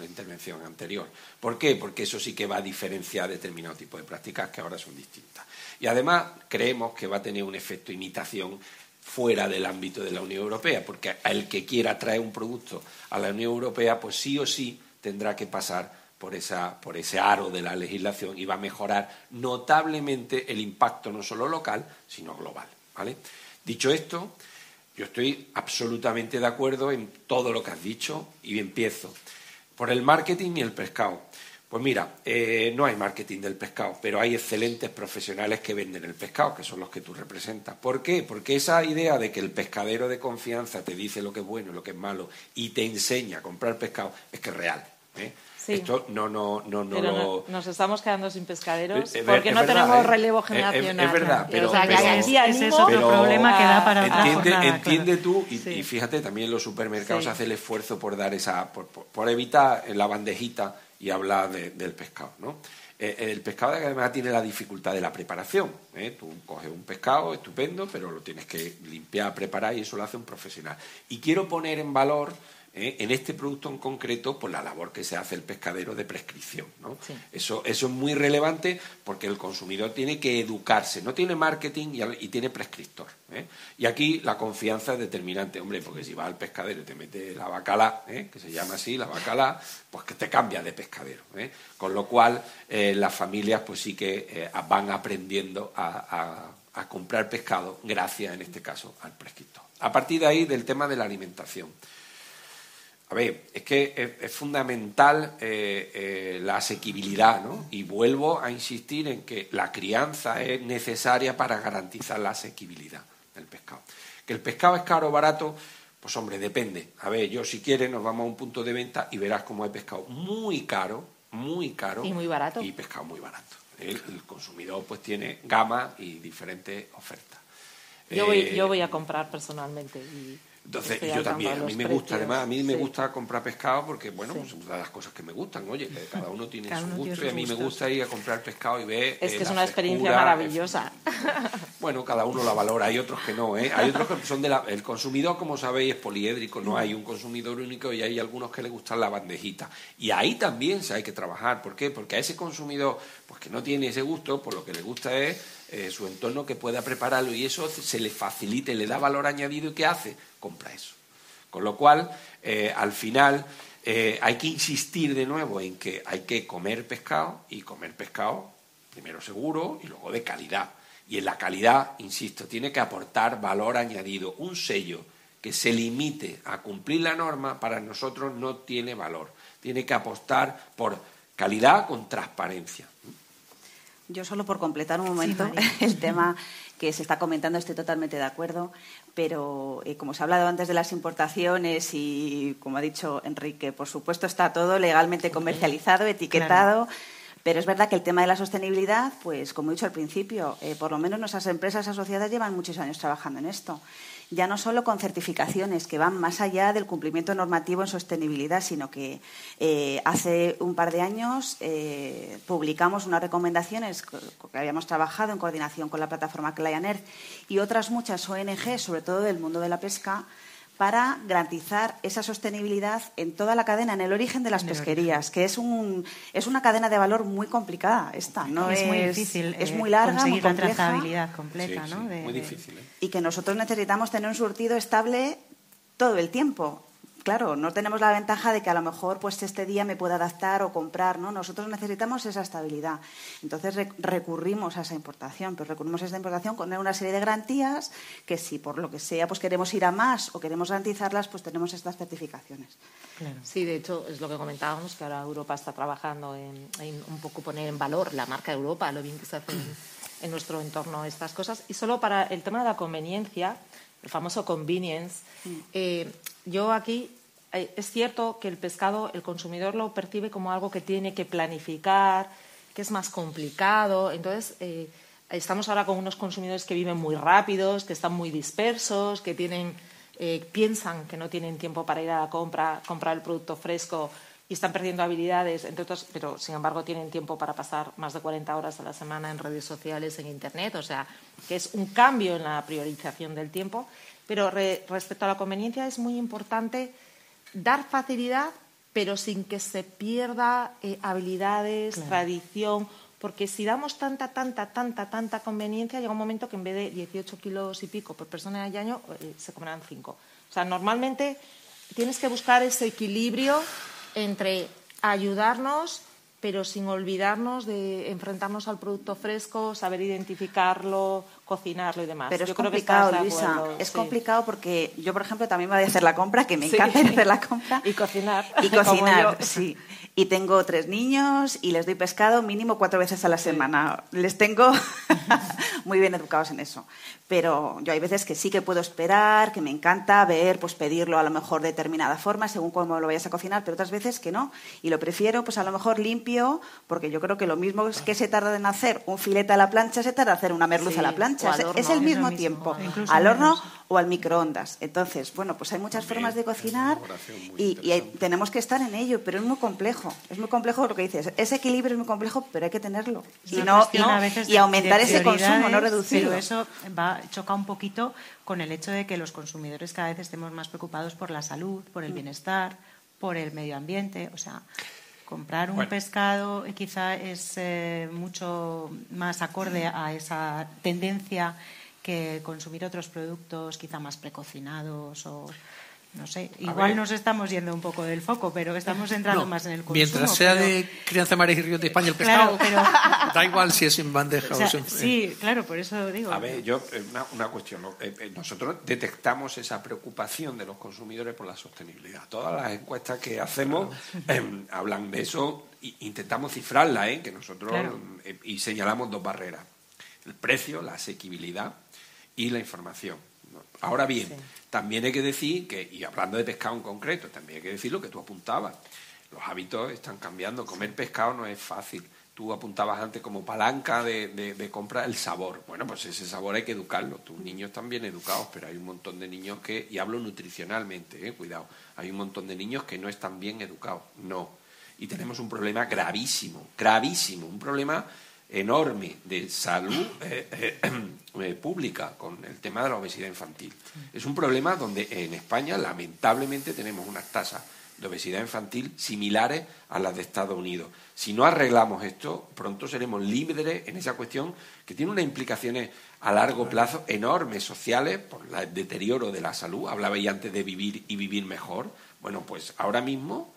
intervención anterior. ¿Por qué? Porque eso sí que va a diferenciar determinado tipo de prácticas que ahora son distintas. Y además creemos que va a tener un efecto imitación fuera del ámbito de la Unión Europea, porque el que quiera traer un producto a la Unión Europea, pues sí o sí tendrá que pasar por, esa, por ese aro de la legislación y va a mejorar notablemente el impacto no solo local, sino global. ¿vale? Dicho esto, yo estoy absolutamente de acuerdo en todo lo que has dicho y empiezo por el marketing y el pescado. Pues mira, eh, no hay marketing del pescado, pero hay excelentes profesionales que venden el pescado, que son los que tú representas. ¿Por qué? Porque esa idea de que el pescadero de confianza te dice lo que es bueno y lo que es malo y te enseña a comprar pescado es que es real. ¿eh? Esto no, no, no, no lo... nos estamos quedando sin pescaderos porque no tenemos relevo generacional. Es, verdad, pero, ese es otro problema que da para entiende, entiende tú y, fíjate también los supermercados hacen el esfuerzo por dar esa, por, evitar la bandejita y hablar del pescado, ¿no? Eh, el pescado además tiene la dificultad de la preparación. ¿eh? Tú coges un pescado estupendo, pero lo tienes que limpiar, preparar y eso lo hace un profesional. Y quiero poner en valor ¿eh? en este producto en concreto por la labor que se hace el pescadero de prescripción. ¿no? Eso, eso es muy relevante porque el consumidor tiene que educarse, no tiene marketing y, tiene prescriptor. ¿eh? Y aquí la confianza es determinante, hombre, porque si vas al pescadero y te mete la bacala, ¿eh? que se llama así, la bacala, pues que te cambia de pescadero. Con lo cual las familias pues sí que van aprendiendo a, a comprar pescado gracias, en este caso, al prescriptor. A partir de ahí, del tema de la alimentación. A ver, es que es, fundamental eh, eh, la asequibilidad, ¿no? Y vuelvo a insistir en que la crianza es necesaria para garantizar la asequibilidad del pescado. Que el pescado es caro o barato, pues hombre, depende. A ver, yo si quieres nos vamos a un punto de venta y verás cómo hay pescado muy caro, muy caro. Y muy barato. Y pescado muy barato. El, consumidor pues tiene gama y diferentes ofertas. Yo, voy, yo voy a comprar personalmente y entonces, yo también, a mí me gusta, además, a mí me gusta comprar pescado porque, bueno, pues son las cosas que me gustan. Oye, cada uno tiene su gusto y a mí me gusta ir a comprar pescado y ver. Es que es una experiencia maravillosa. Bueno, cada uno la valora, hay otros que no, ¿eh? Hay otros que son de la. El consumidor, como sabéis, es poliédrico, no hay un consumidor único y hay algunos que le gustan la bandejita. Y ahí también se hay que trabajar. ¿Por qué? Porque a ese consumidor, pues que no tiene ese gusto, por lo que le gusta es eh, su entorno que pueda prepararlo y eso se le facilite, le da valor añadido y ¿qué hace? Compra eso. Con lo cual, eh, al final, eh, hay que insistir de nuevo en que hay que comer pescado y comer pescado primero seguro y luego de calidad. Y en la calidad, insisto, tiene que aportar valor añadido. Un sello que se limite a cumplir la norma para nosotros no tiene valor. Tiene que apostar por calidad con transparencia. Yo solo por completar un momento el tema que se está comentando, estoy totalmente de acuerdo, pero eh, como se ha hablado antes de las importaciones y como ha dicho Enrique, por supuesto está todo legalmente comercializado, etiquetado. Pero es verdad que el tema de la sostenibilidad, pues como he dicho al principio, eh, por lo menos nuestras empresas asociadas llevan muchos años trabajando en esto. Ya no solo con certificaciones que van más allá del cumplimiento normativo en sostenibilidad, sino que eh, hace un par de años eh, publicamos unas recomendaciones que habíamos trabajado en coordinación con la plataforma Client Earth y otras muchas ONG, sobre todo del mundo de la pesca, para garantizar esa sostenibilidad en toda la cadena, en el origen de las pesquerías, que es un es una cadena de valor muy complicada esta, no es, muy difícil, es muy larga, conseguir muy la trazabilidad completa, ¿no? muy difícil. ¿eh? Y que nosotros necesitamos tener un surtido estable todo el tiempo claro, no tenemos la ventaja de que a lo mejor pues este día me pueda adaptar o comprar, ¿no? Nosotros necesitamos esa estabilidad. Entonces recurrimos a esa importación, pero recurrimos a esa importación con una serie de garantías que si por lo que sea pues queremos ir a más o queremos garantizarlas, pues tenemos estas certificaciones. Sí, de hecho es lo que comentábamos, que ahora Europa está trabajando en, un poco poner en valor la marca Europa, lo bien que se hace en, nuestro entorno estas cosas. Y solo para el tema de la conveniencia, el famoso convenience, eh, yo aquí eh, es cierto que el pescado el consumidor lo percibe como algo que tiene que planificar, que es más complicado. Entonces, eh, estamos ahora con unos consumidores que viven muy rápidos, que están muy dispersos, que tienen, piensan que no tienen tiempo para ir a la compra, comprar el producto fresco y están perdiendo habilidades, entre otros, pero sin embargo tienen tiempo para pasar más de 40 horas a la semana en redes sociales, en Internet. O sea, que es un cambio en la priorización del tiempo. Pero respecto a la conveniencia es muy importante dar facilidad, pero sin que se pierda eh, habilidades, tradición, porque si damos tanta, tanta, tanta, tanta conveniencia, llega un momento que en vez de 18 kilos y pico por persona y año, eh, se comerán 5. O sea, normalmente tienes que buscar ese equilibrio entre ayudarnos pero sin olvidarnos de enfrentarnos al producto fresco, saber identificarlo, cocinarlo y demás. Pero es complicado, Luisa. Es complicado porque yo, por ejemplo, también me voy a hacer la compra, que me encanta hacer la compra. y cocinar. Y cocinar, sí. Y tengo tres niños y les doy pescado mínimo cuatro veces a la semana. Les tengo muy bien educados en eso. Pero yo hay veces que sí que puedo esperar, que me encanta ver, pues pedirlo a lo mejor de determinada forma, según cómo lo vayas a cocinar, pero otras veces que no. Y lo prefiero, pues a lo mejor limpio, porque yo creo que lo mismo es que se tarda en hacer un filete a la plancha, se tarda en hacer una merluza a la plancha. Es, el mismo, tiempo, al horno o al microondas. Entonces, bueno, pues hay muchas formas de cocinar y, tenemos que estar en ello, pero es muy complejo. Es muy complejo lo que dices. Ese equilibrio es muy complejo, pero hay que tenerlo. Y, no, y, aumentar ese consumo, no reducirlo. Pero eso va, choca un poquito con el hecho de que los consumidores cada vez estemos más preocupados por la salud, por el mm. bienestar, por el medio ambiente. O sea, comprar un pescado quizá es eh, mucho más acorde a esa tendencia que consumir otros productos quizá más precocinados o no sé, igual nos estamos yendo un poco del foco, pero estamos entrando más en el consumo. Mientras sea de crianza mares y ríos de España el pescado, da igual si es en bandeja o, en... Sí, claro, por eso digo. A ver, yo, eh, una, cuestión. Eh, eh, nosotros detectamos esa preocupación de los consumidores por la sostenibilidad. Todas las encuestas que hacemos em, hablan de eso e intentamos cifrarla, ¿eh? que nosotros y señalamos dos barreras. El precio, la asequibilidad y la información. Ahora bien, también hay que decir que, y hablando de pescado en concreto, también hay que decir lo que tú apuntabas. Los hábitos están cambiando. Comer pescado no es fácil. Tú apuntabas antes como palanca de, de, compra el sabor. Bueno, pues ese sabor hay que educarlo. Tus niños están bien educados, pero hay un montón de niños que, y hablo nutricionalmente, eh, cuidado, hay un montón de niños que no están bien educados. No. Y tenemos un problema gravísimo, gravísimo, un problema enorme de salud eh, eh, eh, pública con el tema de la obesidad infantil. Es un problema donde en España lamentablemente tenemos unas tasas de obesidad infantil similares a las de Estados Unidos. Si no arreglamos esto, pronto seremos líderes en esa cuestión que tiene unas implicaciones a largo plazo enormes sociales por el deterioro de la salud. Hablabais antes de vivir y vivir mejor. Bueno, pues ahora mismo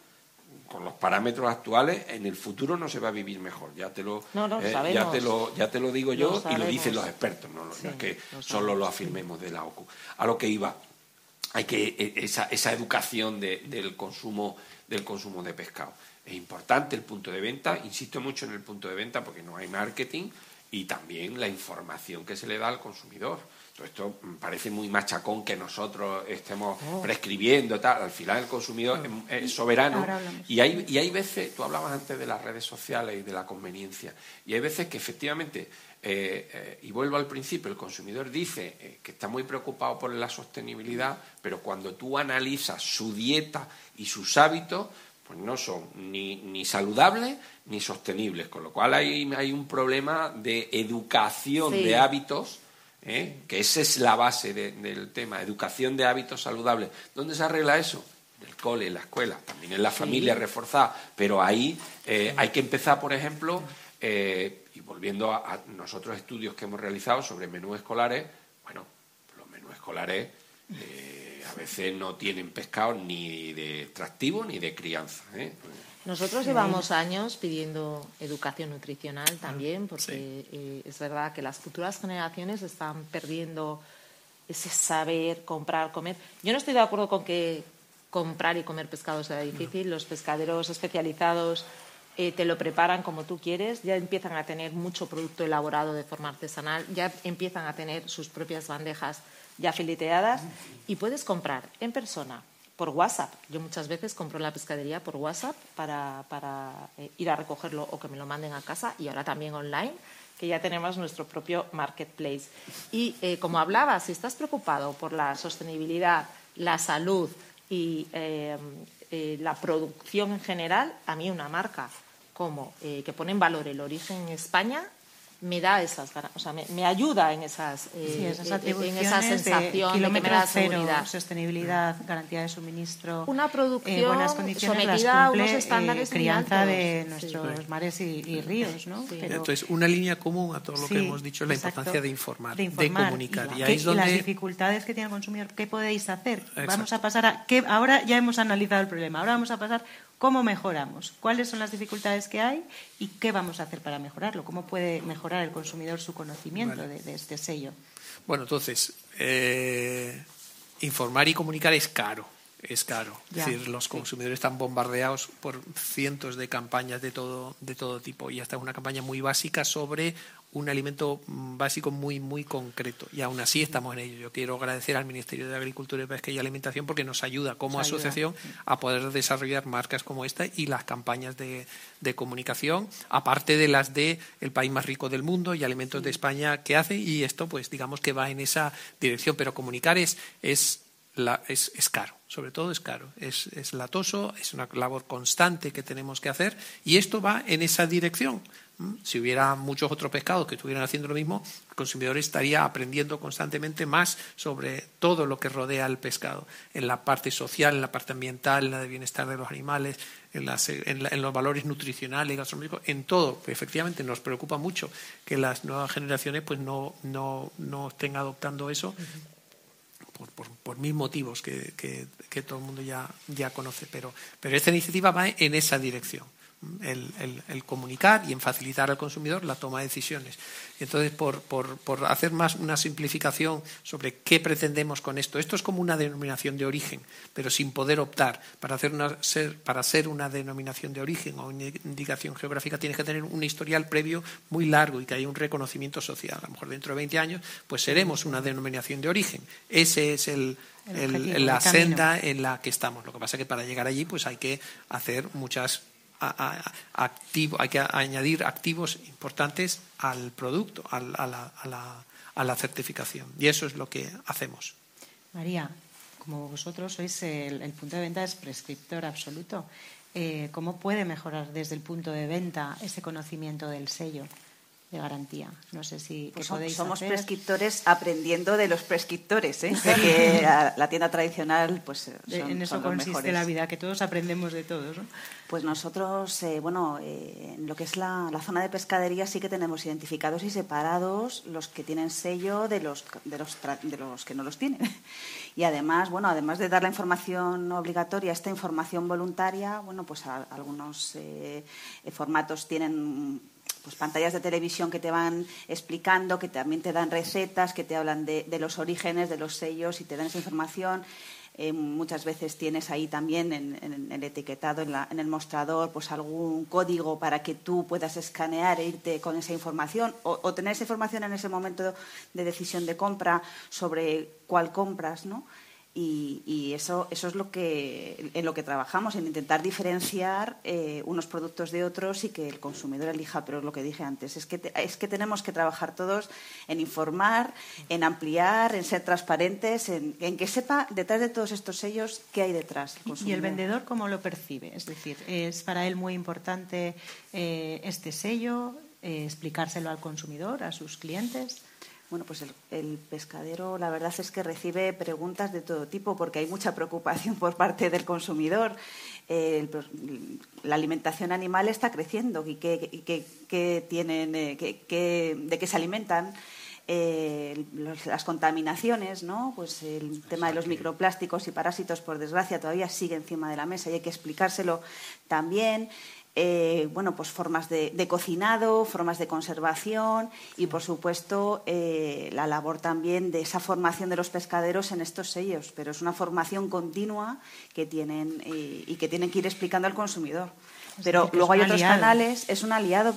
con los parámetros actuales, en el futuro no se va a vivir mejor. Ya te lo, eh, ya te lo, ya te lo digo yo y lo dicen los expertos, no, es que solo lo afirmemos de la OCU. A lo que iba, hay que e, esa, esa educación del consumo del consumo de pescado. Es importante el punto de venta, insisto mucho en el punto de venta porque no hay marketing y también la información que se le da al consumidor esto parece muy machacón que nosotros estemos oh. prescribiendo, tal. Al final el consumidor oh. es, soberano. Y hay, y hay veces, tú hablabas antes de las redes sociales y de la conveniencia, y hay veces que efectivamente, eh, eh, y vuelvo al principio, el consumidor dice eh, que está muy preocupado por la sostenibilidad, pero cuando tú analizas su dieta y sus hábitos, pues no son ni, ni saludables ni sostenibles, con lo cual hay, hay un problema de educación de hábitos ¿eh? que esa es la base del tema, educación de hábitos saludables. ¿Dónde se arregla eso? En el cole, en la escuela, también en la familia reforzada, pero ahí eh, hay que empezar, por ejemplo, eh, y volviendo a, nosotros estudios que hemos realizado sobre menús escolares, bueno, los menús escolares a veces no tienen pescado ni de extractivo ni de crianza. Nosotros llevamos años pidiendo educación nutricional también, porque eh, es verdad que las futuras generaciones están perdiendo ese saber comprar, comer. Yo no estoy de acuerdo con que comprar y comer pescado sea difícil. Los pescaderos especializados eh, te lo preparan como tú quieres, ya empiezan a tener mucho producto elaborado de forma artesanal, ya empiezan a tener sus propias bandejas ya fileteadas y puedes comprar en persona por WhatsApp. Yo muchas veces compro la pescadería por WhatsApp para, eh, ir a recogerlo o que me lo manden a casa y ahora también online, que ya tenemos nuestro propio marketplace. Y eh, como hablaba, si estás preocupado por la sostenibilidad, la salud y eh, la producción en general, a mí una marca como que pone en valor el origen en España me da esas o sea, me, ayuda en esas, eh, en esa sensación de, que me da seguridad. sostenibilidad, garantía de suministro, una eh, producción buenas condiciones sometida a unos estándares eh, crianza de nuestros mares y, ríos, ¿no? Entonces, una línea común a todo lo que hemos dicho es la importancia de informar, de, comunicar. Y, ahí las dificultades que tiene el consumidor, ¿qué podéis hacer? Vamos a pasar a... ¿qué, ahora ya hemos analizado el problema, ahora vamos a pasar ¿Cómo mejoramos? ¿Cuáles son las dificultades que hay y qué vamos a hacer para mejorarlo? ¿Cómo puede mejorar el consumidor su conocimiento de, este sello? Bueno, entonces, eh, informar y comunicar es caro. Es caro. es decir, los consumidores están bombardeados por cientos de campañas de todo, de todo tipo. Y es una campaña muy básica sobre un alimento básico muy, muy concreto. Y aún así estamos en ello. Yo quiero agradecer al Ministerio de Agricultura, Pesca y Alimentación porque nos ayuda como asociación a poder desarrollar marcas como esta y las campañas de, comunicación, aparte de las de el país más rico del mundo y alimentos de España que hace. Y esto, pues, digamos que va en esa dirección. Pero comunicar es, es, la, es, es caro sobre todo es caro, es, es, latoso, es una labor constante que tenemos que hacer y esto va en esa dirección. Si hubiera muchos otros pescados que estuvieran haciendo lo mismo, el consumidor estaría aprendiendo constantemente más sobre todo lo que rodea al pescado, en la parte social, en la parte ambiental, en la de bienestar de los animales, en, los valores nutricionales, gastronómicos, en todo. Efectivamente, nos preocupa mucho que las nuevas generaciones pues no, no, no estén adoptando eso por, por, mil motivos que, que, que, todo el mundo ya, ya conoce, pero, pero esta iniciativa va en esa dirección el, comunicar y en facilitar al consumidor la toma de decisiones. Entonces, por, por, hacer más una simplificación sobre qué pretendemos con esto, esto es como una denominación de origen, pero sin poder optar. Para, hacer una, ser, para ser una denominación de origen o una indicación geográfica tienes que tener un historial previo muy largo y que haya un reconocimiento social. A lo mejor dentro de 20 años, pues seremos una denominación de origen. Ese es el, la senda en la que estamos. Lo que pasa es que para llegar allí pues hay que hacer muchas hay que añadir activos importantes al producto, a, la, certificación. Y eso es lo que hacemos. María, como vosotros sois el, punto de venta es prescriptor absoluto, eh, ¿cómo puede mejorar desde el punto de venta ese conocimiento del sello? De garantía. No sé si pues somos prescriptores aprendiendo de los prescriptores, ¿eh? que la, tienda tradicional pues en eso consiste la vida, que todos aprendemos de todos. Pues nosotros, eh, bueno, eh, en lo que es la, zona de pescadería sí que tenemos identificados y separados los que tienen sello de los de los, de los que no los tienen. Y además, bueno, además de dar la información obligatoria, esta información voluntaria, bueno, pues algunos eh, formatos tienen pues pantallas de televisión que te van explicando, que también te dan recetas, que te hablan de, los orígenes, de los sellos y te dan esa información. Eh, muchas veces tienes ahí también en, el etiquetado, en, el mostrador, pues algún código para que tú puedas escanear e irte con esa información o, o, tener esa información en ese momento de decisión de compra sobre cuál compras, ¿no? Y, eso, eso es lo que, en lo que trabajamos, en intentar diferenciar eh, unos productos de otros y que el consumidor elija. Pero es lo que dije antes, es que, es que tenemos que trabajar todos en informar, en ampliar, en ser transparentes, en, que sepa detrás de todos estos sellos qué hay detrás. ¿Y el vendedor cómo lo percibe? Es decir, ¿es para él muy importante eh, este sello, eh, explicárselo al consumidor, a sus clientes? Bueno, pues el, pescadero, la verdad es que recibe preguntas de todo tipo porque hay mucha preocupación por parte del consumidor. la alimentación animal está creciendo y qué, tienen, eh, de qué se alimentan. Eh, las contaminaciones, ¿no? Pues el tema de los microplásticos y parásitos, por desgracia, todavía sigue encima de la mesa y hay que explicárselo también. Eh, bueno, pues formas de, cocinado, formas de conservación y, por supuesto, eh, la labor también de esa formación de los pescaderos en estos sellos. Pero es una formación continua que tienen y que tienen que ir explicando al consumidor. Pero luego hay otros canales, es un aliado,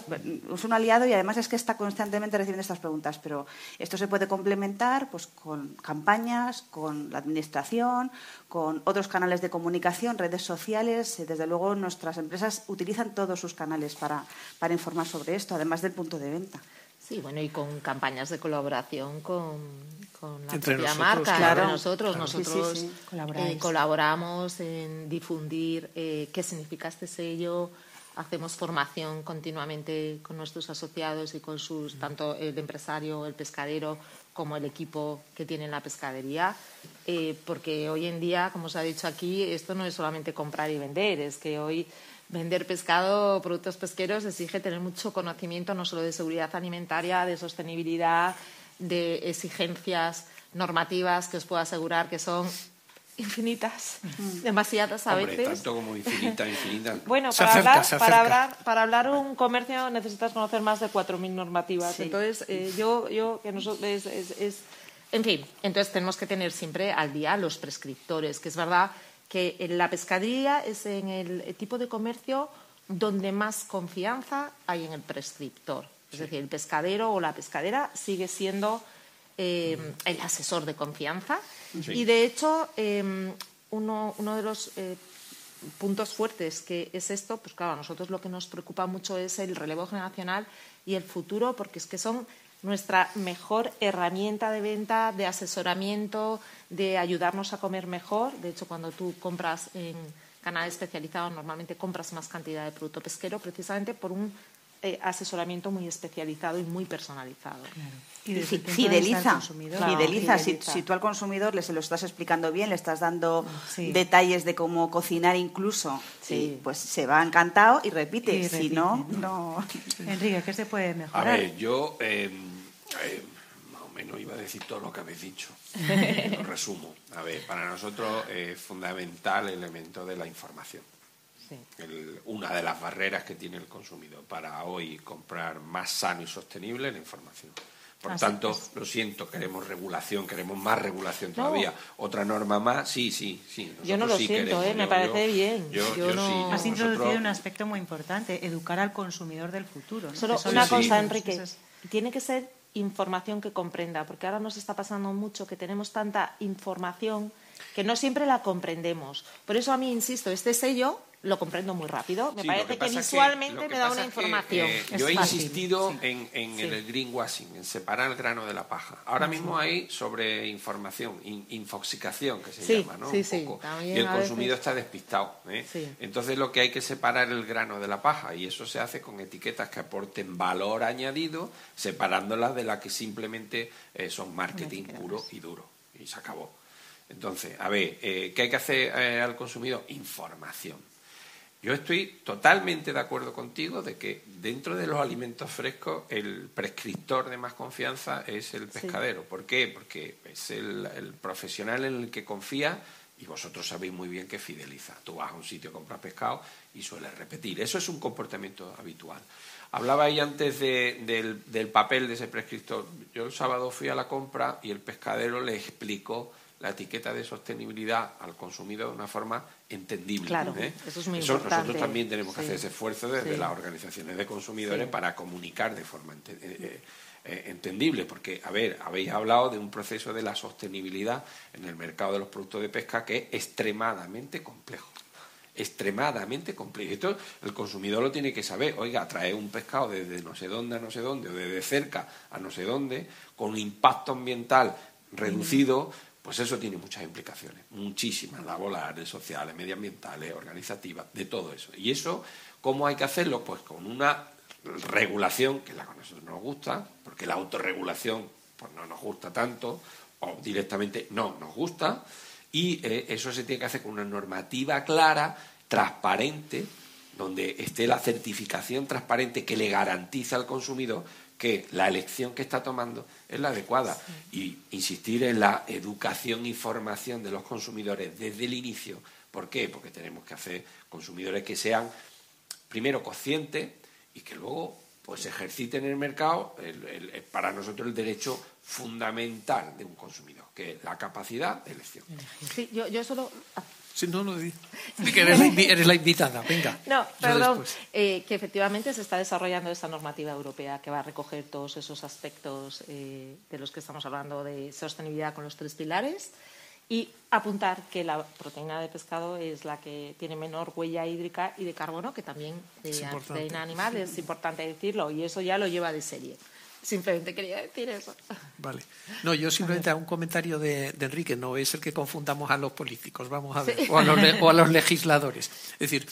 es un aliado y además es que está constantemente recibiendo estas preguntas. Pero esto se puede complementar pues, con campañas, con la administración, con otros canales de comunicación, redes sociales. Desde luego nuestras empresas utilizan todos sus canales para, para informar sobre esto, además del punto de venta. Sí, bueno, y con campañas de colaboración con, la propia marca. Claro. Nosotros, nosotros eh, colaboramos en difundir eh, qué significa este sello. Hacemos formación continuamente con nuestros asociados y con sus, tanto el empresario, el pescadero, como el equipo que tiene la pescadería, eh, porque hoy en día, como se ha dicho aquí, esto no es solamente comprar y vender, es que hoy Vender pescado, productos pesqueros, exige tener mucho conocimiento no solo de seguridad alimentaria, de sostenibilidad, de exigencias normativas que os puedo asegurar que son infinitas, demasiadas a Hombre, veces. Tanto como infinitas, infinitas. bueno, para, hablar, para, hablar, para hablar un comercio necesitas conocer más de 4.000 normativas. Entonces, eh, yo, yo, que nosotros, es, es, en fin, entonces tenemos que tener siempre al día los prescriptores, que es verdad que la pescadería es en el tipo de comercio donde más confianza hay en el prescriptor. Es decir, el pescadero o la pescadera sigue siendo eh, el asesor de confianza. Y de hecho, em, uno, de los eh, puntos fuertes que es esto, pues claro, a nosotros lo que nos preocupa mucho es el relevo generacional y el futuro, porque es que son nuestra mejor herramienta de venta, de asesoramiento, de ayudarnos a comer mejor. De hecho, cuando tú compras en canal especializado, normalmente compras más cantidad de producto pesquero precisamente por un eh, asesoramiento muy especializado y muy personalizado. Y fideliza, fideliza. Si, tú al consumidor le se lo estás explicando bien, le estás dando detalles de cómo cocinar incluso, pues se va encantado y repite. si no, no. Enrique, ¿qué se puede mejorar? A ver, yo em, eh, más o menos iba a decir todo lo que habéis dicho. lo resumo. A ver, para nosotros es fundamental el elemento de la información una de las barreras que tiene el consumidor para hoy comprar más sano y sostenible la información. Por tanto, lo siento, queremos regulación, queremos más regulación todavía. Otra norma más, sí, sí, sí. Yo no lo siento, ¿eh? me parece bien. Yo, Has introducido un aspecto muy importante, educar al consumidor del futuro. Solo una cosa, Enrique, tiene que ser información que comprenda, porque ahora nos está pasando mucho que tenemos tanta información que no siempre la comprendemos. Por eso a mí, insisto, este sello lo comprendo muy rápido. Me parece que, visualmente me da una información. Eh, yo he insistido en, el greenwashing, en separar el grano de la paja. Ahora mismo hay sobre información, infoxicación, que se llama, ¿no? Un poco. y el consumidor está despistado. ¿eh? Entonces lo que hay que es separar el grano de la paja y eso se hace con etiquetas que aporten valor añadido, separándolas de las que simplemente eh, son marketing puro y duro. Y se acabó. Entonces, a ver, ¿qué hay que hacer al consumidor? Información yo estoy totalmente de acuerdo contigo de que dentro de los alimentos frescos el prescriptor de más confianza es el pescadero. ¿Por qué? Porque es el, profesional en el que confía y vosotros sabéis muy bien que fideliza. Tú vas a un sitio, compras pescado y sueles repetir. Eso es un comportamiento habitual. Hablaba ahí antes del, del papel de ese prescriptor. Yo el sábado fui a la compra y el pescadero le explicó la etiqueta de sostenibilidad al consumidor de una forma entendible. Claro, ¿eh? eso es muy importante. Nosotros también tenemos que hacer ese esfuerzo desde las organizaciones de consumidores para comunicar de forma eh, eh, entendible, porque, a ver, habéis hablado de un proceso de la sostenibilidad en el mercado de los productos de pesca que es extremadamente complejo extremadamente complejo. Esto el consumidor lo tiene que saber. Oiga, traer un pescado desde no sé dónde a no sé dónde, o desde cerca a no sé dónde, con un impacto ambiental reducido, pues eso tiene muchas implicaciones, muchísimas, laborales, sociales, medioambientales, organizativas, de todo eso. Y eso, ¿cómo hay que hacerlo? Pues con una regulación, que la que a nosotros nos gusta, porque la autorregulación pues no nos gusta tanto o directamente no nos gusta y eh, eso se tiene que hacer con una normativa clara, transparente, donde esté la certificación transparente que le garantiza al consumidor que la elección que está tomando es la adecuada y insistir en la educación y formación de los consumidores desde el inicio. ¿Por qué? Porque tenemos que hacer consumidores que sean primero conscientes y que luego pues ejerciten en el mercado para nosotros el derecho fundamental de un consumidor, que es la capacidad de elección. Sí, yo, yo solo Sí, no, no, que eres la, invitada, venga. No, perdón, eh, que efectivamente se está desarrollando esta normativa europea que va a recoger todos esos aspectos eh, de los que estamos hablando de sostenibilidad con los tres pilares y apuntar que la proteína de pescado es la que tiene menor huella hídrica y de carbono, que también de proteína animal, es importante decirlo, y eso ya lo lleva de serie. Simplemente quería decir eso. Vale. No, yo simplemente hago un comentario de, Enrique, no es el que confundamos a los políticos, vamos a ver, o, a los, legisladores. Es decir,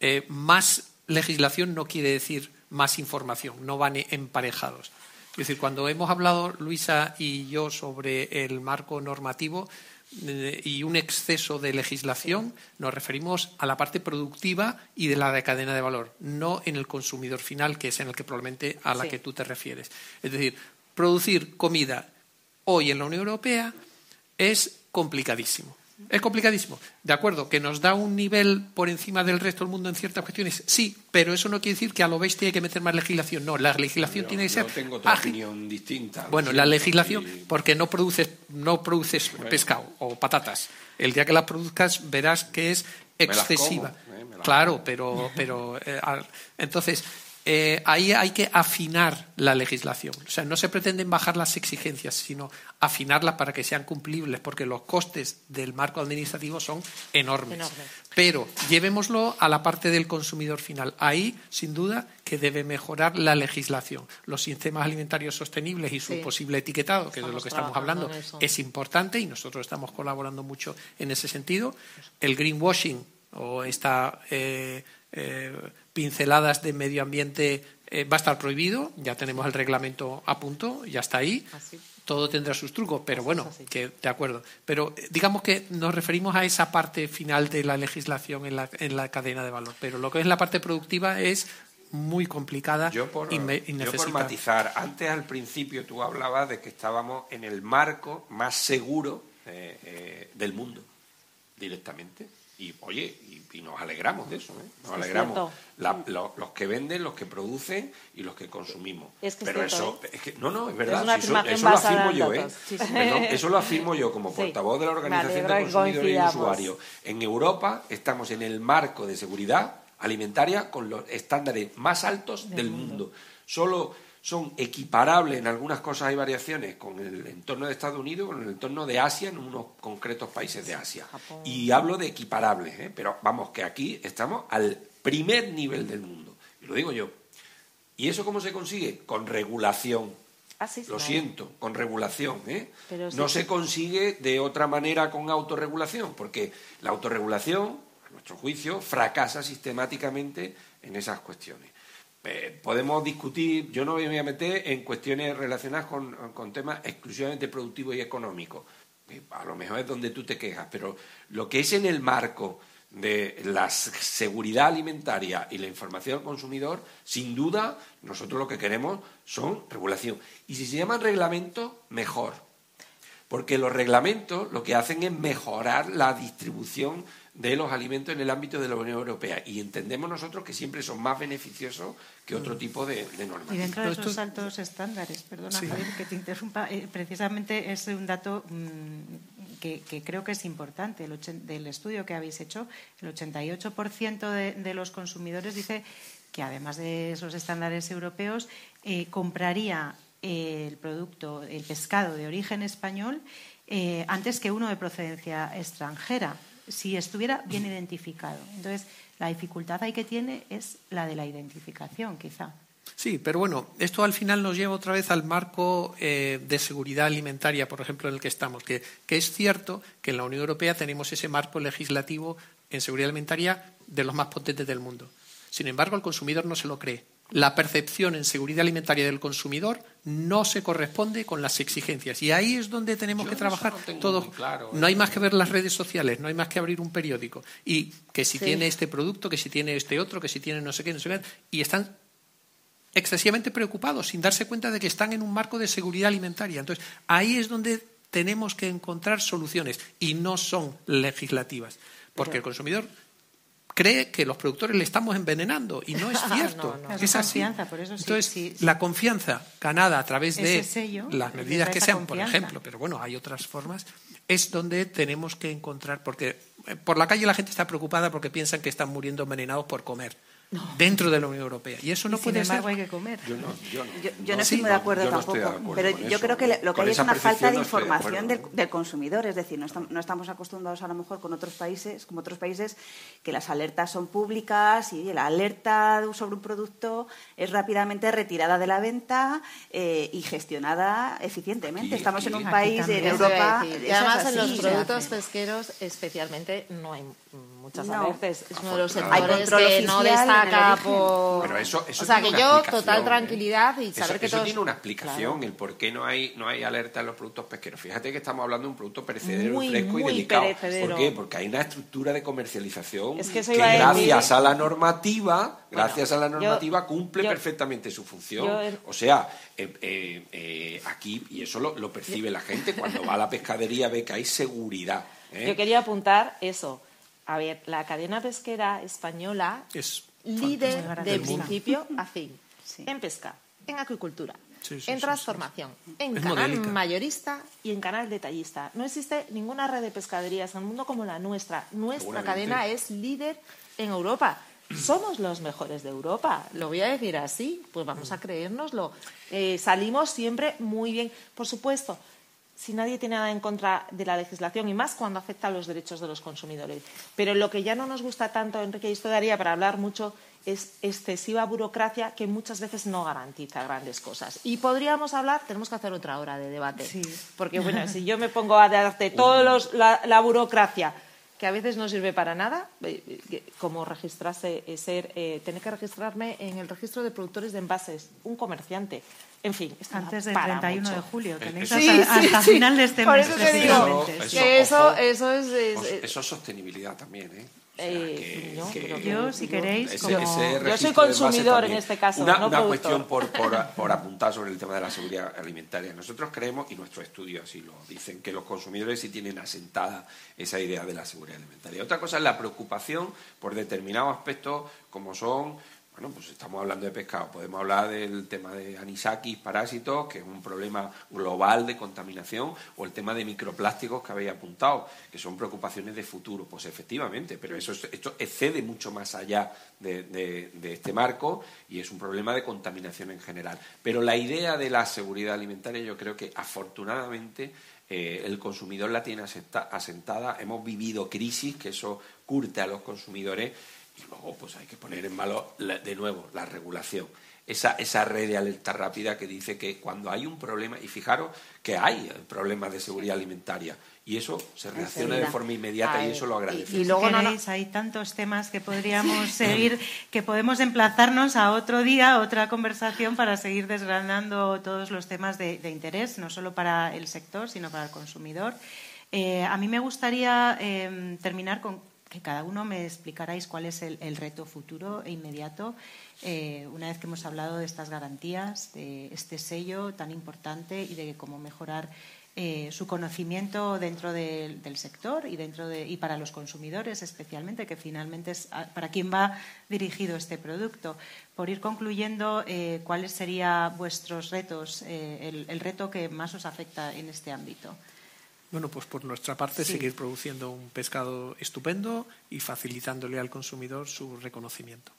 eh, más legislación no quiere decir más información, no van emparejados. Es decir, cuando hemos hablado Luisa y yo sobre el marco normativo, y un exceso de legislación, nos referimos a la parte productiva y de la cadena de valor, no en el consumidor final, que es en el que probablemente a la que tú te refieres. Es decir, producir comida hoy en la Unión Europea es complicadísimo. Es complicadísimo. De acuerdo, que nos da un nivel por encima del resto del mundo en ciertas cuestiones. Sí, pero eso no quiere decir que a lo bestia hay que meter más legislación. No, la legislación tiene que ser. Yo tengo otra opinión distinta. Bueno, la legislación, porque no produces, no produces pescado o patatas. El día que las produzcas verás que es excesiva. ¿eh? claro, pero, pero eh, entonces eh, ahí hay que afinar la legislación. O sea, no se pretenden bajar las exigencias, sino afinarlas para que sean cumplibles, porque los costes del marco administrativo son enormes. Pero llevémoslo a la parte del consumidor final. Ahí, sin duda, que debe mejorar la legislación. Los sistemas alimentarios sostenibles y su posible etiquetado, que es de lo que estamos hablando, es importante y nosotros estamos colaborando mucho en ese sentido. El greenwashing o esta eh, eh, pinceladas de medio ambiente eh, va a estar prohibido, ya tenemos el reglamento a punto, ya está ahí. Ah, Todo tendrá sus trucos, pero bueno, que de acuerdo. Pero eh, digamos que nos referimos a esa parte final de la legislación en la, en la cadena de valor. Pero lo que es la parte productiva es muy complicada yo por, y, Yo por matizar, antes al principio tú hablabas de que estábamos en el marco más seguro del mundo, directamente. Y oye, y, nos alegramos de eso, ¿eh? Nos alegramos. los que venden, los que producen y los que consumimos. Pero eso, ¿eh? es que, no, no, es verdad. eso, lo afirmo yo, ¿eh? eso lo afirmo yo como portavoz de la Organización de Consumidores y Usuarios. En Europa estamos en el marco de seguridad alimentaria con los estándares más altos del, mundo. Solo son equiparables, en algunas cosas hay variaciones con el entorno de Estados Unidos, con el entorno de Asia, en unos concretos países de Asia. Y hablo de equiparables, ¿eh? pero vamos, que aquí estamos al primer nivel del mundo. Y lo digo yo. ¿Y eso cómo se consigue? Con regulación. Ah, lo siento, con regulación. ¿eh? no se consigue de otra manera con autorregulación, porque la autorregulación, a nuestro juicio, fracasa sistemáticamente en esas cuestiones. Eh, podemos discutir, yo no me voy a meter en cuestiones relacionadas con, temas exclusivamente productivos y económicos. Eh, a lo mejor es donde tú te quejas, pero lo que es en el marco de la seguridad alimentaria y la información al consumidor, sin duda, nosotros lo que queremos son regulación. Y si se llaman reglamentos, mejor. Porque los reglamentos lo que hacen es mejorar la distribución de los alimentos en el ámbito de la Unión Europea y entendemos nosotros que siempre son más beneficiosos que otro mm. tipo de, normas. Y dentro de esos altos estándares, perdona que te interrumpa, eh, precisamente es un dato mm, que, creo que es importante. El del estudio que habéis hecho, el 88% de, de los consumidores dice que además de esos estándares europeos, eh, compraría el producto, el pescado de origen español, eh, antes que uno de procedencia extranjera si estuviera bien identificado. Entonces, la dificultad ahí que tiene es la de la identificación, quizá. Sí, pero bueno, esto al final nos lleva otra vez al marco eh, de seguridad alimentaria, por ejemplo, en el que estamos, que, es cierto que en la Unión Europea tenemos ese marco legislativo en seguridad alimentaria de los más potentes del mundo. Sin embargo, el consumidor no se lo cree la percepción en seguridad alimentaria del consumidor no se corresponde con las exigencias. Y ahí es donde tenemos que trabajar no todos. no hay más que ver las redes sociales, no hay más que abrir un periódico. Y que si tiene este producto, que si tiene este otro, que si tiene no sé qué, no sé qué. Y están excesivamente preocupados, sin darse cuenta de que están en un marco de seguridad alimentaria. Entonces, ahí es donde tenemos que encontrar soluciones y no son legislativas. Porque el consumidor cree que los productores le estamos envenenando y no es cierto. Es así. Entonces, la confianza ganada a través de las medidas que sean, por ejemplo, pero bueno, hay otras formas, es donde tenemos que encontrar, porque eh, por la calle la gente está preocupada porque piensan que están muriendo envenenados por comer dentro de la Unión Europea. Y eso no puede ser. hay que comer. Yo no, estoy muy de acuerdo tampoco. pero yo creo que lo que hay es una falta de información del, consumidor. Es decir, no estamos, acostumbrados a lo mejor con otros países, como otros países, que las alertas son públicas y la alerta sobre un producto es rápidamente retirada de la venta eh, y gestionada eficientemente. estamos en un país de Europa. Y además en los productos pesqueros especialmente no hay muchas veces. Es uno de los sectores que no destaca por pero eso, o sea que yo total ¿eh? tranquilidad y saber que eso tiene una explicación el por qué no hay no hay alerta en los productos pesqueros. Fíjate que estamos hablando de un producto perecedero fresco y delicado. ¿por qué? porque hay una estructura de comercialización que, gracias a la normativa gracias a la normativa cumple perfectamente su función. o sea eh, eh, aquí y eso lo, lo percibe la gente cuando va a la pescadería ve que hay seguridad yo quería apuntar eso a ver, la cadena pesquera española es líder de principio a fin. En pesca, en acuicultura, en transformación, en canal mayorista y en canal detallista. No existe ninguna red de pescaderías en el mundo como la nuestra. Nuestra cadena es líder en Europa. Somos los mejores de Europa, lo voy a decir así, pues vamos a creérnoslo. Eh, salimos siempre muy bien. Por supuesto, si nadie tiene nada en contra de la legislación y más cuando afecta a los derechos de los consumidores. Pero lo que ya no nos gusta tanto, Enrique, y esto daría para hablar mucho, es excesiva burocracia que muchas veces no garantiza grandes cosas. Y podríamos hablar, tenemos que hacer otra hora de debate, porque bueno, si yo me pongo a darte toda la burocracia que a veces no sirve para nada, eh, eh, como registrarse, eh, ser, tener que registrarme en el registro de productores de envases, un comerciante. En fin, antes del 31 de julio, tenéis hasta, final de este mes. Por eso te digo que eso, eso es, Eso es sostenibilidad también, ¿eh? Eh, yo, si queréis, yo soy consumidor en este caso. Una, cuestión por, por, apuntar sobre el tema de la seguridad alimentaria. Nosotros creemos, y nuestros estudios así lo dicen, que los consumidores sí tienen asentada esa idea de la seguridad alimentaria. Otra cosa es la preocupación por determinados aspectos como son bueno, pues estamos hablando de pescado. Podemos hablar del tema de anisakis, parásitos, que es un problema global de contaminación, o el tema de microplásticos que habéis apuntado, que son preocupaciones de futuro. Pues efectivamente, pero eso esto excede mucho más allá de, este marco y es un problema de contaminación en general. Pero la idea de la seguridad alimentaria, yo creo que afortunadamente eh, el consumidor la tiene asentada. Hemos vivido crisis, que eso curte a los consumidores y luego pues hay que poner en valor de nuevo la regulación. Esa, esa red de alerta rápida que dice que cuando hay un problema, y fijaros que hay problemas de seguridad alimentaria, y eso se reacciona de forma inmediata y eso lo agradecemos. Y, luego hay tantos temas que podríamos seguir, que podemos emplazarnos a otro día, otra conversación para seguir desgranando todos los temas de, interés, no solo para el sector, sino para el consumidor. Eh, a mí me gustaría eh, terminar con que cada uno me explicarais cuál es el, reto futuro e inmediato, eh, una vez que hemos hablado de estas garantías, de este sello tan importante y de cómo mejorar eh, su conocimiento dentro del sector y, dentro de, y para los consumidores especialmente, que finalmente es para quien va dirigido este producto. Por ir concluyendo, eh, ¿cuáles serían vuestros retos, el reto que más os afecta en este ámbito? Bueno, pues por nuestra parte seguir produciendo un pescado estupendo y facilitándole al consumidor su reconocimiento.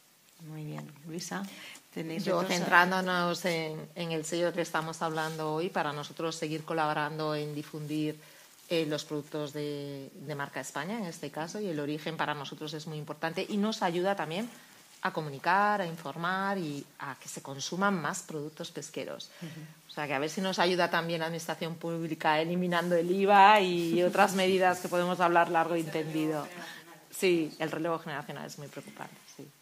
Muy bien. Luisa, ¿tenéis Yo centrándonos en, el sello que estamos hablando hoy, para nosotros seguir colaborando en difundir eh, los productos de, marca España, en este caso, y el origen para nosotros es muy importante y nos ayuda también a comunicar, a informar y a que se consuman más productos pesqueros. O sea, que a ver si nos ayuda también la Administración Pública eliminando el IVA y otras medidas que podemos hablar largo y entendido. Sí, el relevo generacional es muy preocupante.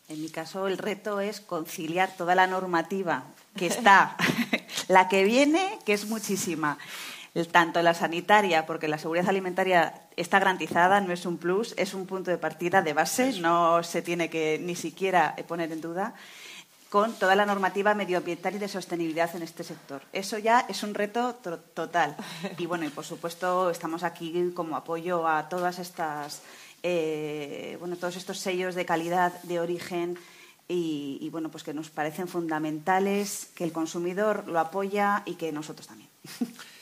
En mi caso, el reto es conciliar toda la normativa que está, la que viene, que es muchísima, tanto la sanitaria, porque la seguridad alimentaria está garantizada, no es un plus, es un punto de partida de base, no se tiene que ni siquiera poner en duda, con toda la normativa medioambiental y de sostenibilidad en este sector. Eso ya es un reto total. Y bueno, y por supuesto estamos aquí como apoyo a todas estas, eh, bueno, todos estos sellos de calidad, de origen, y, y, bueno, pues que nos parecen fundamentales, que el consumidor lo apoya y que nosotros también.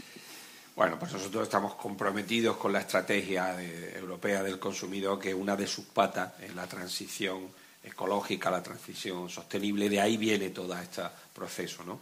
Bueno, pues nosotros estamos comprometidos con la estrategia europea del consumidor, que una de sus patas es la transición ecológica, la transición sostenible. De ahí viene todo este proceso. ¿no?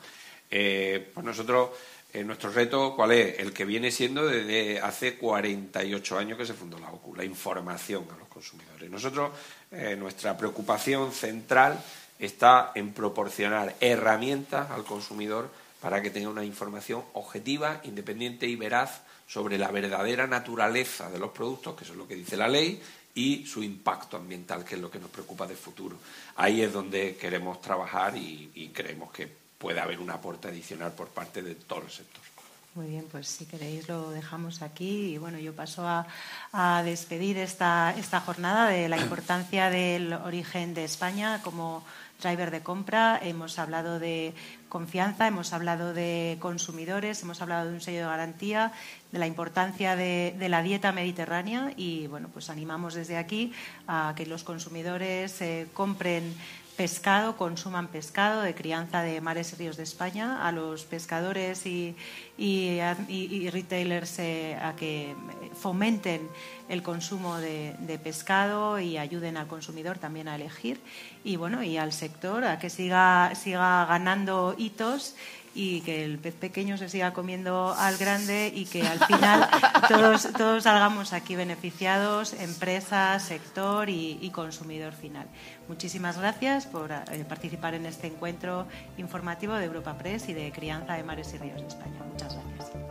Eh, pues nosotros, eh, nuestro reto, ¿cuál es? El que viene siendo desde hace 48 años que se fundó la OCU, la información a los consumidores. Nosotros, eh, nuestra preocupación central está en proporcionar herramientas al consumidor para que tenga una información objetiva, independiente y veraz sobre la verdadera naturaleza de los productos, que eso es lo que dice la ley, y su impacto ambiental, que es lo que nos preocupa de futuro. Ahí es donde queremos trabajar y, creemos que puede haber un aporte adicional por parte de todo el sector. Muy bien, pues si queréis lo dejamos aquí y bueno, yo paso a, a despedir esta, esta jornada de la importancia del origen de España como driver de compra, hemos hablado de confianza, hemos hablado de consumidores, hemos hablado de un sello de garantía, de la importancia de, la dieta mediterránea y bueno, pues animamos desde aquí a que los consumidores eh, compren pescado, consuman pescado de crianza de mares y ríos de España, a los pescadores y, retailers eh, a que fomenten el consumo de, pescado y ayuden al consumidor también a elegir. Y bueno y al sector a que siga siga ganando hitos y que el pez pequeño se siga comiendo al grande y que al final todos, todos salgamos aquí beneficiados, empresa, sector y, consumidor final. Muchísimas gracias por eh, participar en este encuentro informativo de Europa Press y de Crianza de Mares y Ríos de España. Muchas gracias.